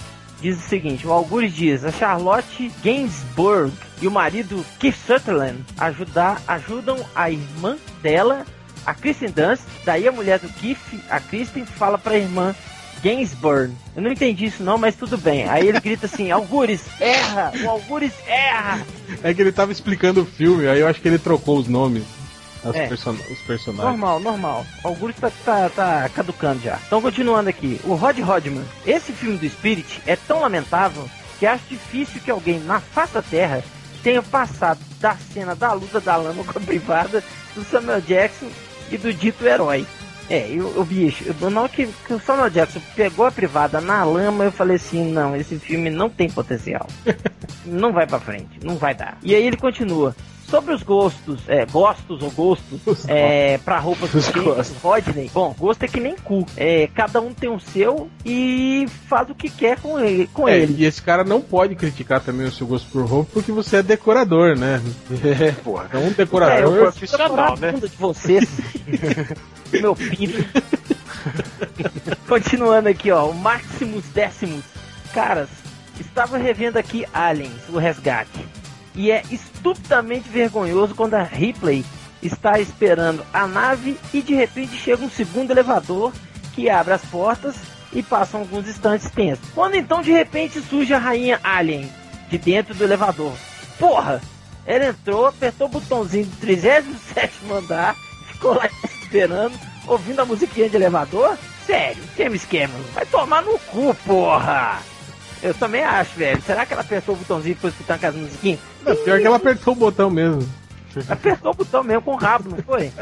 diz o seguinte: o Algures diz, a Charlotte Gainsbourg e o marido Keith Sutherland ajudar, ajudam a irmã dela, a Kristen Dunst. Daí a mulher do Keith, a Kristen, fala pra irmã Gainsbourg. Eu não entendi isso não, mas tudo bem. Aí ele grita assim: Algures, erra! O Algures erra! É que ele tava explicando o filme, aí eu acho que ele trocou os nomes. É. os personagens. Normal, normal. O Augusto tá, tá, tá caducando já. Então, continuando aqui. O Rod Rodman. Esse filme do Spirit é tão lamentável que acho difícil que alguém na face da Terra tenha passado da cena da luta da lama com a privada do Samuel Jackson e do dito herói. É, eu, eu bicho, eu, na hora que, que o Samuel Jackson pegou a privada na lama, eu falei assim, não, esse filme não tem potencial. [LAUGHS] não vai pra frente, não vai dar. E aí ele continua. Sobre os gostos, é, gostos ou gostos, é, pra roupas do Os James gostos. Rodney, bom, gosto é que nem cu. É, cada um tem o seu e faz o que quer com ele. Com É, ele. e esse cara não pode criticar também o seu gosto por roupa porque você é decorador, né? É, porra. Então um É, eu decorador. vou profissional, né? de vocês. [LAUGHS] Meu pinto. Continuando aqui, ó. O Maximus Décimos. Caras, estava revendo aqui Aliens, o resgate. E é estupidamente vergonhoso quando a Ripley está esperando a nave e de repente chega um segundo elevador que abre as portas e passam alguns instantes tensos. Quando então de repente surge a rainha Alien de dentro do elevador. Porra! Ela entrou, apertou o botãozinho do 37 andar, ficou lá esperando, ouvindo a musiquinha de elevador? Sério, James Cameron, vai tomar no cu, porra! Eu também acho, velho. Será que ela apertou o botãozinho depois escutando aquela musiquinha? Não, pior que ela apertou o botão mesmo. Apertou o botão mesmo com o rabo, não foi?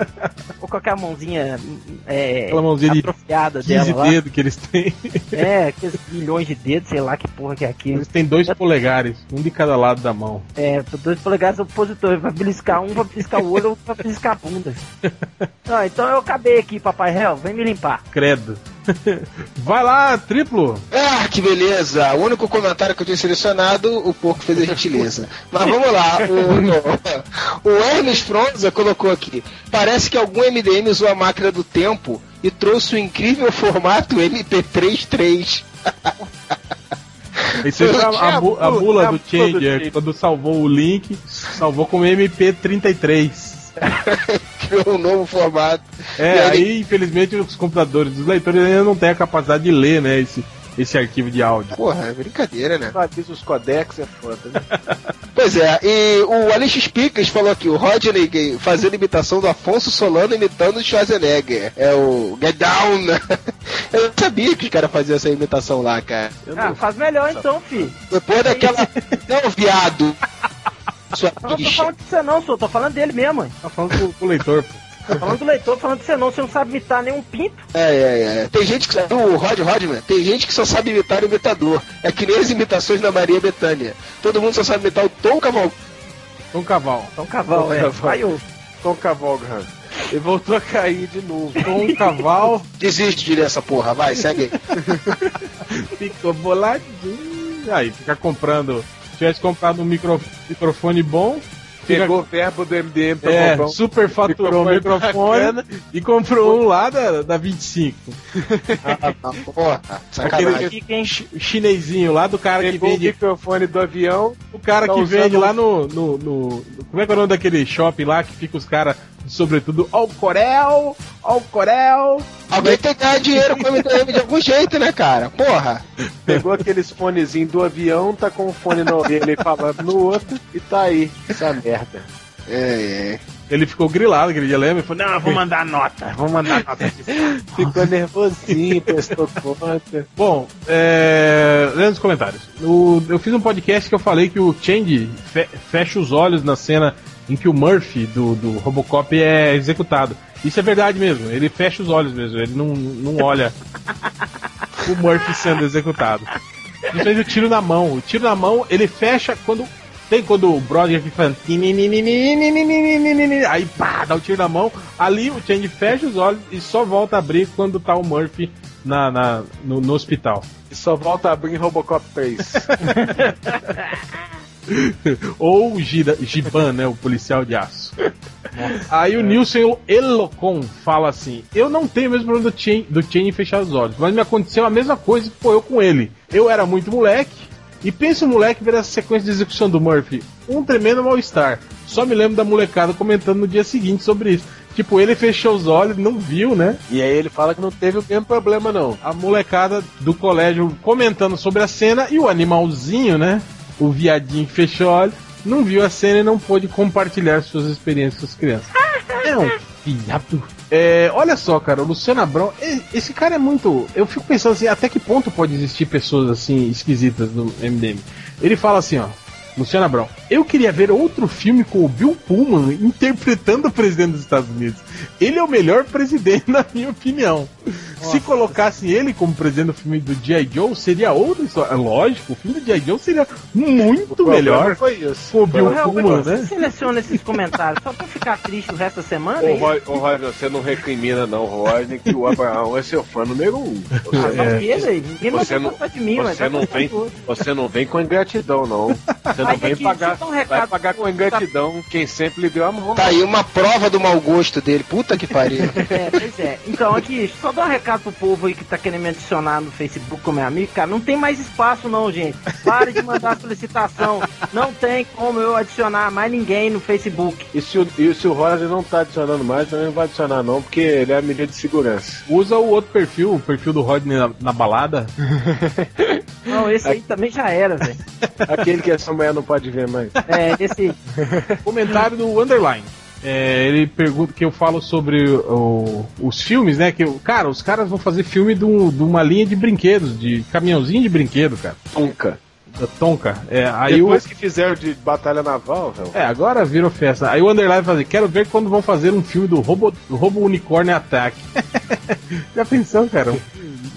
Ou com aquela mãozinha é, Aquela mãozinha de atrofiada 15 dela dedos que eles têm. É, aqueles milhões de dedos, sei lá que porra que é aquilo. Eles têm dois polegares, um de cada lado da mão. É, dois polegares opositores, pra beliscar um, pra beliscar o olho, outro pra beliscar a bunda. [LAUGHS] Ah, então eu acabei aqui, Papai Réu, vem me limpar. Credo. [LAUGHS] Vai lá, triplo. Ah, que beleza! O único comentário que eu tinha selecionado, o porco fez a gentileza. Mas vamos lá, o, o Hermes Fronza colocou aqui. Parece que algum MDM usou a máquina do tempo e trouxe o incrível formato MP33. Isso [LAUGHS] foi a, a, a bula do Changer, Changer. quando salvou o link, salvou como MP33. [LAUGHS] [LAUGHS] Um novo formato. É, E aí- aí infelizmente os computadores dos leitores ainda não têm a capacidade de ler, né, esse, esse arquivo de áudio. Porra, é brincadeira, né? Avisa os codecs é foda, né? [LAUGHS] Pois é, e o Alex Pickles falou aqui, o Rodney fazendo imitação do Afonso Solano imitando o Schwarzenegger. É o Get Down. [LAUGHS] Eu não sabia que os caras faziam essa imitação lá, cara. Ah, não- faz melhor então, fi. Depois daquela. Não, viado. Sua Eu não tô bicha. falando de você não, senhor, tô falando dele mesmo, mãe. Tá falando com, com o leitor, pô. Tô falando do leitor, tô falando de você não, você não sabe imitar nenhum pinto. É, é, é. Tem gente que. O Rod Rodman, tem gente que só sabe imitar o imitador. É que nem as imitações da Maria Bethânia. Todo mundo só sabe imitar o Tom Cavalcante. Tom Cavalo. Cavalo, Tom é. Cavalo. Vai ô. Tom Cavalgan. Ele voltou a cair de novo. Tom Cavalo Desiste de ler essa porra, vai, segue aí. [LAUGHS] ficou boladinho. Aí, fica comprando. Se tivesse comprado um micro, microfone bom, Pegou o verbo do MDM pra É, comprar um superfaturou o microfone microfone e comprou um lá da, da 25. Ah, porra, Aquele sacanagem. Fica, chi- chinesinho lá do cara que Pegou o vende. microfone do avião. O cara tá que vende lá no, no, no- Como é que é o nome daquele shopping lá que fica os caras, sobretudo, ó o Corel, ó o Corel. Alguém tem que ganhar dinheiro com o MDM de algum jeito, né, cara? Porra. Pegou aqueles fonezinhos do avião, tá com o fone na orelha e falando no outro, e tá aí. Essa merda. É, é. Ele ficou grilado aquele dia, lembra? Ele falou, não, eu vou mandar nota, vou mandar nota. [LAUGHS] Ficou nervosinho, prestou conta. Bom, é... lendo os comentários. O- Eu fiz um podcast que eu falei que o Change fe- fecha os olhos na cena em que o Murphy do, do Robocop é executado. Isso é verdade mesmo, ele fecha os olhos mesmo, ele não, não olha o Murphy sendo executado. Diferente o tiro na mão. O tiro na mão, ele fecha quando. Tem quando o Brother fica Aí pá, dá o um tiro na mão. Ali o Change fecha os olhos e só volta a abrir quando tá o Murphy na, na no, no hospital. E só volta a abrir em Robocop 3. [LAUGHS] Ou o Gira- Giban, né? O policial de aço. Aí o Nilson Elocon fala assim: Eu não tenho o mesmo problema do Chain, do Chain em fechar os olhos, mas me aconteceu a mesma coisa que foi eu com ele. Eu era muito moleque, e pensa o moleque ver essa sequência de execução do Murphy. Um tremendo mal-estar. Só me lembro da molecada comentando no dia seguinte sobre isso. Tipo, ele fechou os olhos, não viu, né? e aí ele fala que não teve o mesmo problema, não. a molecada do colégio comentando sobre a cena e o animalzinho, né? O viadinho fechou olho, não viu a cena e não pôde compartilhar suas experiências com as crianças. [LAUGHS] É um viado. É, olha só, cara, o Luciano Abrão, esse cara é muito. Eu fico pensando assim, até que ponto pode existir pessoas assim esquisitas no MDM? Ele fala assim, ó. Luciano Abrão, eu queria ver outro filme com o Bill Pullman interpretando o presidente dos Estados Unidos. Ele é o melhor presidente, [LAUGHS] na minha opinião. [LAUGHS] Se colocassem ele como presidente do filme do G.I. Joe, seria outra história. Lógico, o filme do G.I. Joe seria muito melhor foi isso. com o Bill Pullman, você né? seleciona esses comentários só pra ficar triste o resto da semana? Ô, hein? Roy- ô, Roger, você não recrimina não, Rodney, que o Abraão é seu fã número um. Ah, Você, É. que ele aí, ninguém Você não- de mim, você não vem, tudo. você não vem com ingratidão, não. Você não Mas vem pagar, um vai recado pagar com ingratidão quem sempre lhe deu a mão. Tá aí uma prova do mau gosto dele. Puta que pariu. [LAUGHS] É, pois é. Então, aqui, só dar um recado pro povo aí que tá querendo me adicionar no Facebook como meu amigo. Cara, não tem mais espaço não, gente. Pare de mandar solicitação. Não tem como eu adicionar mais ninguém no Facebook. E se, o, e se o Roger não tá adicionando mais, também não vai adicionar não, porque ele é a medida de segurança. Usa o outro perfil, o perfil do Rodney na, na balada. [LAUGHS] Não, esse aí também já era, velho. Aquele que essa mulher não pode ver mais. É, esse. [LAUGHS] Comentário do Underline. É, ele pergunta que eu falo sobre o- os filmes, né? Que, eu- cara, os caras vão fazer filme de, um- de uma linha de brinquedos, de caminhãozinho de brinquedo, cara. Nunca. Da Tonka. É, aí o, Depois que fizeram de batalha naval, velho. É, agora virou festa. Aí o Underline vai fazer, quero ver quando vão fazer um filme do Robo, do Robo Unicórnio Attack. [LAUGHS] Já pensou, cara?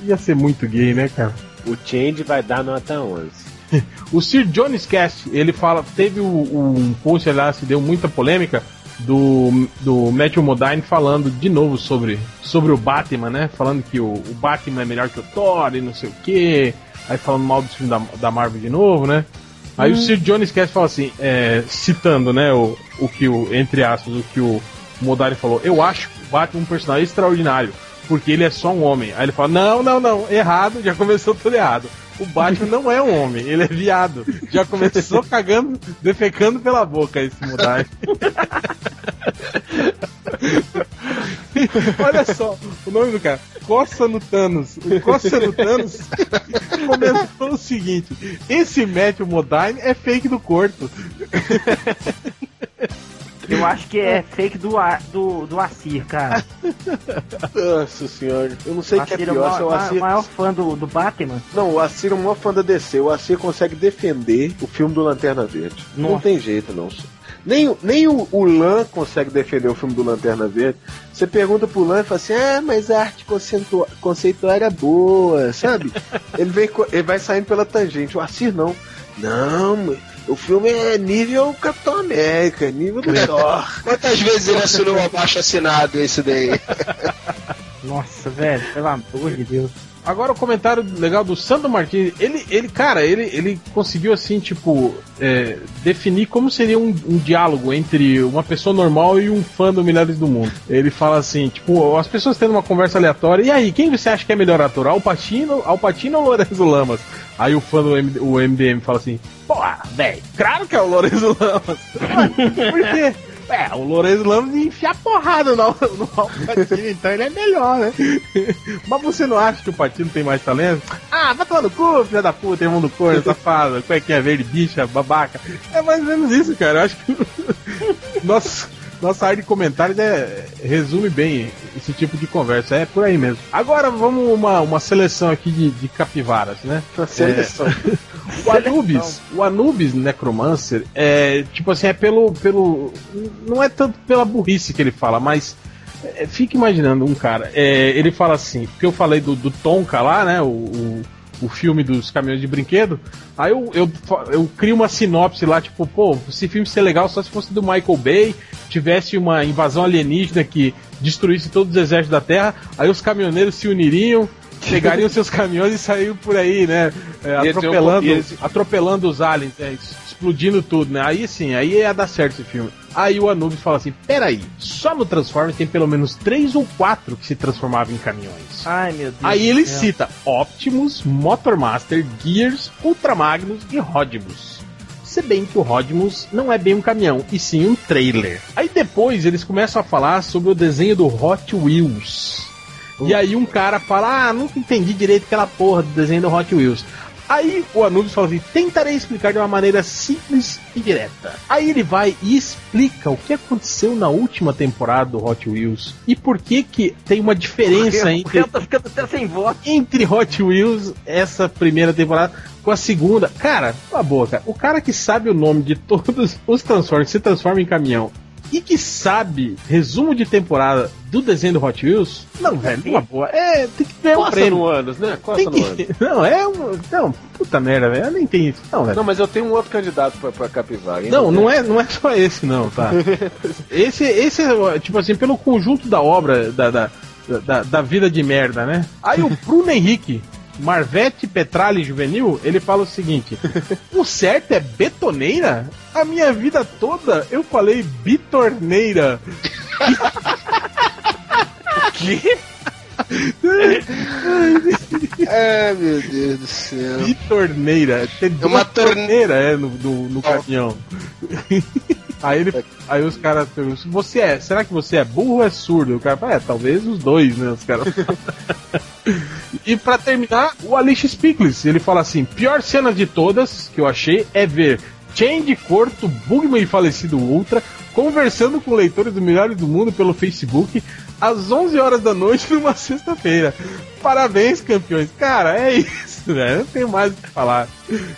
Ia ser muito gay, né, cara? O Change vai dar nota 11. [LAUGHS] O Sir Jones Cast, ele fala, teve o- um post lá, se deu muita polêmica, do, do Matthew Modine falando de novo sobre, sobre o Batman, né? Falando que o, o Batman é melhor que o Thor e não sei o que. Aí falando mal do filme da, da Marvel de novo, né? Aí o Sir Jones Cast fala assim, é, citando, né, o, o que o, entre aspas, o que o Modine falou, eu acho o Batman um personagem extraordinário, porque ele é só um homem. Aí ele fala, não, não, não, errado, já começou tudo errado. O Batman não é um homem, ele é viado. Já começou [LAUGHS] cagando, defecando pela boca esse Modine. Olha só, o nome do cara, Coça no Thanos. O Coça no Thanos comentou o seguinte: esse Matthew Modine é fake do corpo. Eu acho que é fake do, A- do, do Assir, cara. Nossa senhora. Eu não sei o o que é é o pior, é maior, o Assir... maior fã do, do Batman. Não, o Assir é o maior fã da DC. O Assir consegue defender o filme do Lanterna Verde. Não Nossa. tem jeito, não. Nem, o- nem o, o Lan consegue defender o filme do Lanterna Verde. Você pergunta pro Lan e fala assim: Ah, mas a arte conceitua- conceitual era boa, sabe? [LAUGHS] ele, vem, ele vai saindo pela tangente. O Assir não. Não, mas o filme é nível Capitão América, nível do Thor. Quantas vezes ele assinou um abaixo assinado esse daí? Nossa, velho, pelo amor de Deus. Agora o comentário legal do Sandro Martins, ele, ele cara, ele, ele conseguiu assim, tipo, é, definir como seria um, um diálogo entre uma pessoa normal e um fã do Milhares do Mundo. Ele fala assim, tipo, as pessoas tendo uma conversa aleatória, e aí, quem você acha que é melhor ator? Al Pacino, Al Pacino ou Lorenzo Lamas? Aí o fã do M- o MDM fala assim, porra, velho, claro que é o Lorenzo Lamas. [LAUGHS] Por quê? É, o Lorenzo Lamas ia enfiar porrada no, no Al Pacino, então ele é melhor, né? [LAUGHS] Mas você não acha que o Patino tem mais talento? Ah, vai tomar no cu, filha da puta, irmão do corno, [LAUGHS] safado, como é que é verde, bicha, babaca. É mais ou menos isso, cara. Eu acho que. [LAUGHS] Nossa, nossa área de comentários é, resume bem esse tipo de conversa. É por aí mesmo. Agora vamos uma, uma seleção aqui de, de capivaras, né? Uma seleção. O Anubis, o Anubis Necromancer é tipo assim, é pelo. pelo. Não é tanto pela burrice que ele fala, mas. é, fica imaginando um cara. é, ele fala assim, porque eu falei do, do Tonka lá, né? O, o, o filme dos caminhões de brinquedo. Aí eu, eu, eu crio uma sinopse lá, tipo, pô, esse filme ser legal só se fosse do Michael Bay, tivesse uma invasão alienígena que destruísse todos os exércitos da Terra, aí os caminhoneiros se uniriam, pegariam seus caminhões e saíam por aí, né? é, atropelando, atropelando os aliens, é, explodindo tudo, né? Aí sim, aí ia dar certo esse filme. Aí o Anubis fala assim: peraí, só no Transformers tem pelo menos três ou quatro que se transformavam em caminhões. Ai, meu Deus. Aí ele céu. cita Optimus, Motormaster, Gears, Ultramagnus e Rodimus. Se bem que o Rodimus não é bem um caminhão, e sim um trailer. Aí depois eles começam a falar sobre o desenho do Hot Wheels. E aí um cara fala, ah, nunca entendi direito aquela porra do desenho do Hot Wheels. Aí o Anubis fala assim: tentarei explicar de uma maneira simples e direta. Aí ele vai e explica o que aconteceu na última temporada do Hot Wheels e por que que tem uma diferença O entre Real tá ficando até sem voz. entre Hot Wheels, essa primeira temporada, com a segunda. Cara, uma boa, cara. O cara que sabe o nome de todos os Transformers, se transforma em caminhão. E que sabe resumo de temporada do desenho do Hot Wheels, não, velho, uma boa. É, tem que ter um prêmio. no ânus, né? Coça Tem no que... [LAUGHS] Não, é um. Não, puta merda, velho. Eu nem tenho isso. Não, velho. Não, mas eu tenho um outro candidato pra, pra capivara. hein? Não, não é, não é só esse, não, tá? [LAUGHS] esse, esse é, tipo assim, pelo conjunto da obra, da, da, da, da vida de merda, né? Aí o Bruno Henrique, Marvete Petralha Juvenil, ele fala o seguinte: o certo é betoneira? A minha vida toda eu falei bitorneira. [LAUGHS] Que? É, meu Deus do céu. Bitorneira. Tem duas uma torne- torneira é, no, no, no caminhão. Aí, ele, aí os caras perguntam, você é, será que você é burro ou é surdo? O cara fala, é, talvez os dois, né? Os caras [LAUGHS] E pra terminar, o Alicia Spickles, ele fala assim: pior cena de todas que eu achei é ver Change Corto, Bugman e falecido Ultra conversando com leitores do Milhares do Mundo pelo Facebook às 11 horas da noite numa sexta-feira. Parabéns, campeões. Cara, é isso, velho. Não tenho mais o que falar.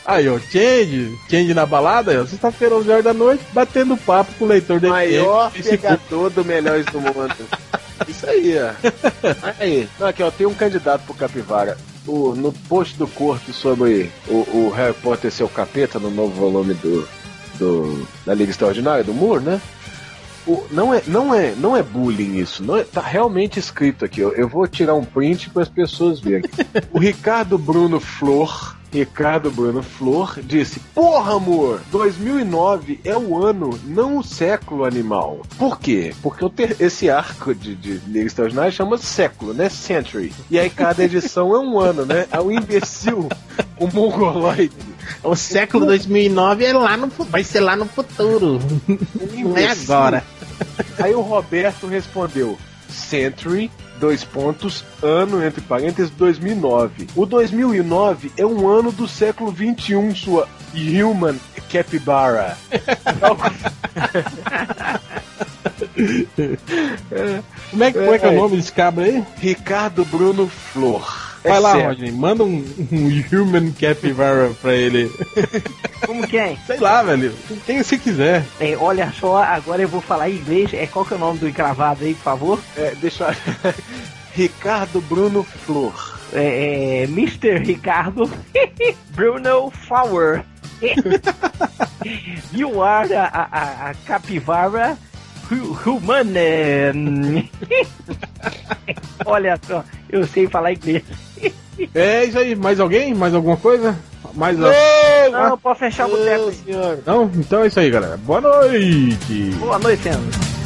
Aí, ó, Change, Change na balada, sexta-feira, 11 horas da noite, batendo papo com o leitor do Maior Facebook. pegador do Melhores do Mundo. Isso aí, ó. Aí, não, aqui, ó, tem um candidato pro Capivara. O, no post do Corto sobre o, o Harry Potter ser o capeta no novo volume do, do da Liga Extraordinária, do Moore, né? O, não, é, não, é, não é bullying isso, não é, tá realmente escrito aqui. Eu, eu vou tirar um print para as pessoas verem. [LAUGHS] O Ricardo Bruno Flor, Ricardo Bruno Flor, disse: Porra, amor, 2009 é o ano, não o século animal. Por quê? Porque esse arco de, de Liga Extraordinária chama século, né? Century. E aí cada edição é um ano, né? É o imbecil, o mongoloide. O século 2009 é lá no, vai ser lá no futuro. Não é agora. Aí o Roberto respondeu: Century, dois pontos, ano, entre parênteses, 2009. O 2009 é um ano do século 21, sua Human Capybara. [LAUGHS] Como é, que- como é que é o nome desse cabra aí? Ricardo Bruno Flor. Vai É lá. Rodney, manda um, um Human Capybara pra ele. Como quem? Sei lá, velho. Quem você quiser. É, olha só, agora eu vou falar em inglês. É, qual que é o nome do encravado aí, por favor? É, deixa eu... [LAUGHS] Ricardo Bruno Flor. É, é, Mr. Ricardo [LAUGHS] Bruno Flower. [LAUGHS] you are a, a, a, a capivara hu- human. é, hum. [LAUGHS] Olha só, eu sei falar inglês. [LAUGHS] É isso aí. Mais alguém? Mais alguma coisa? Mais a... Não, pode fechar o boteco. Não? Então é isso aí, galera. Boa noite. Boa noite, André.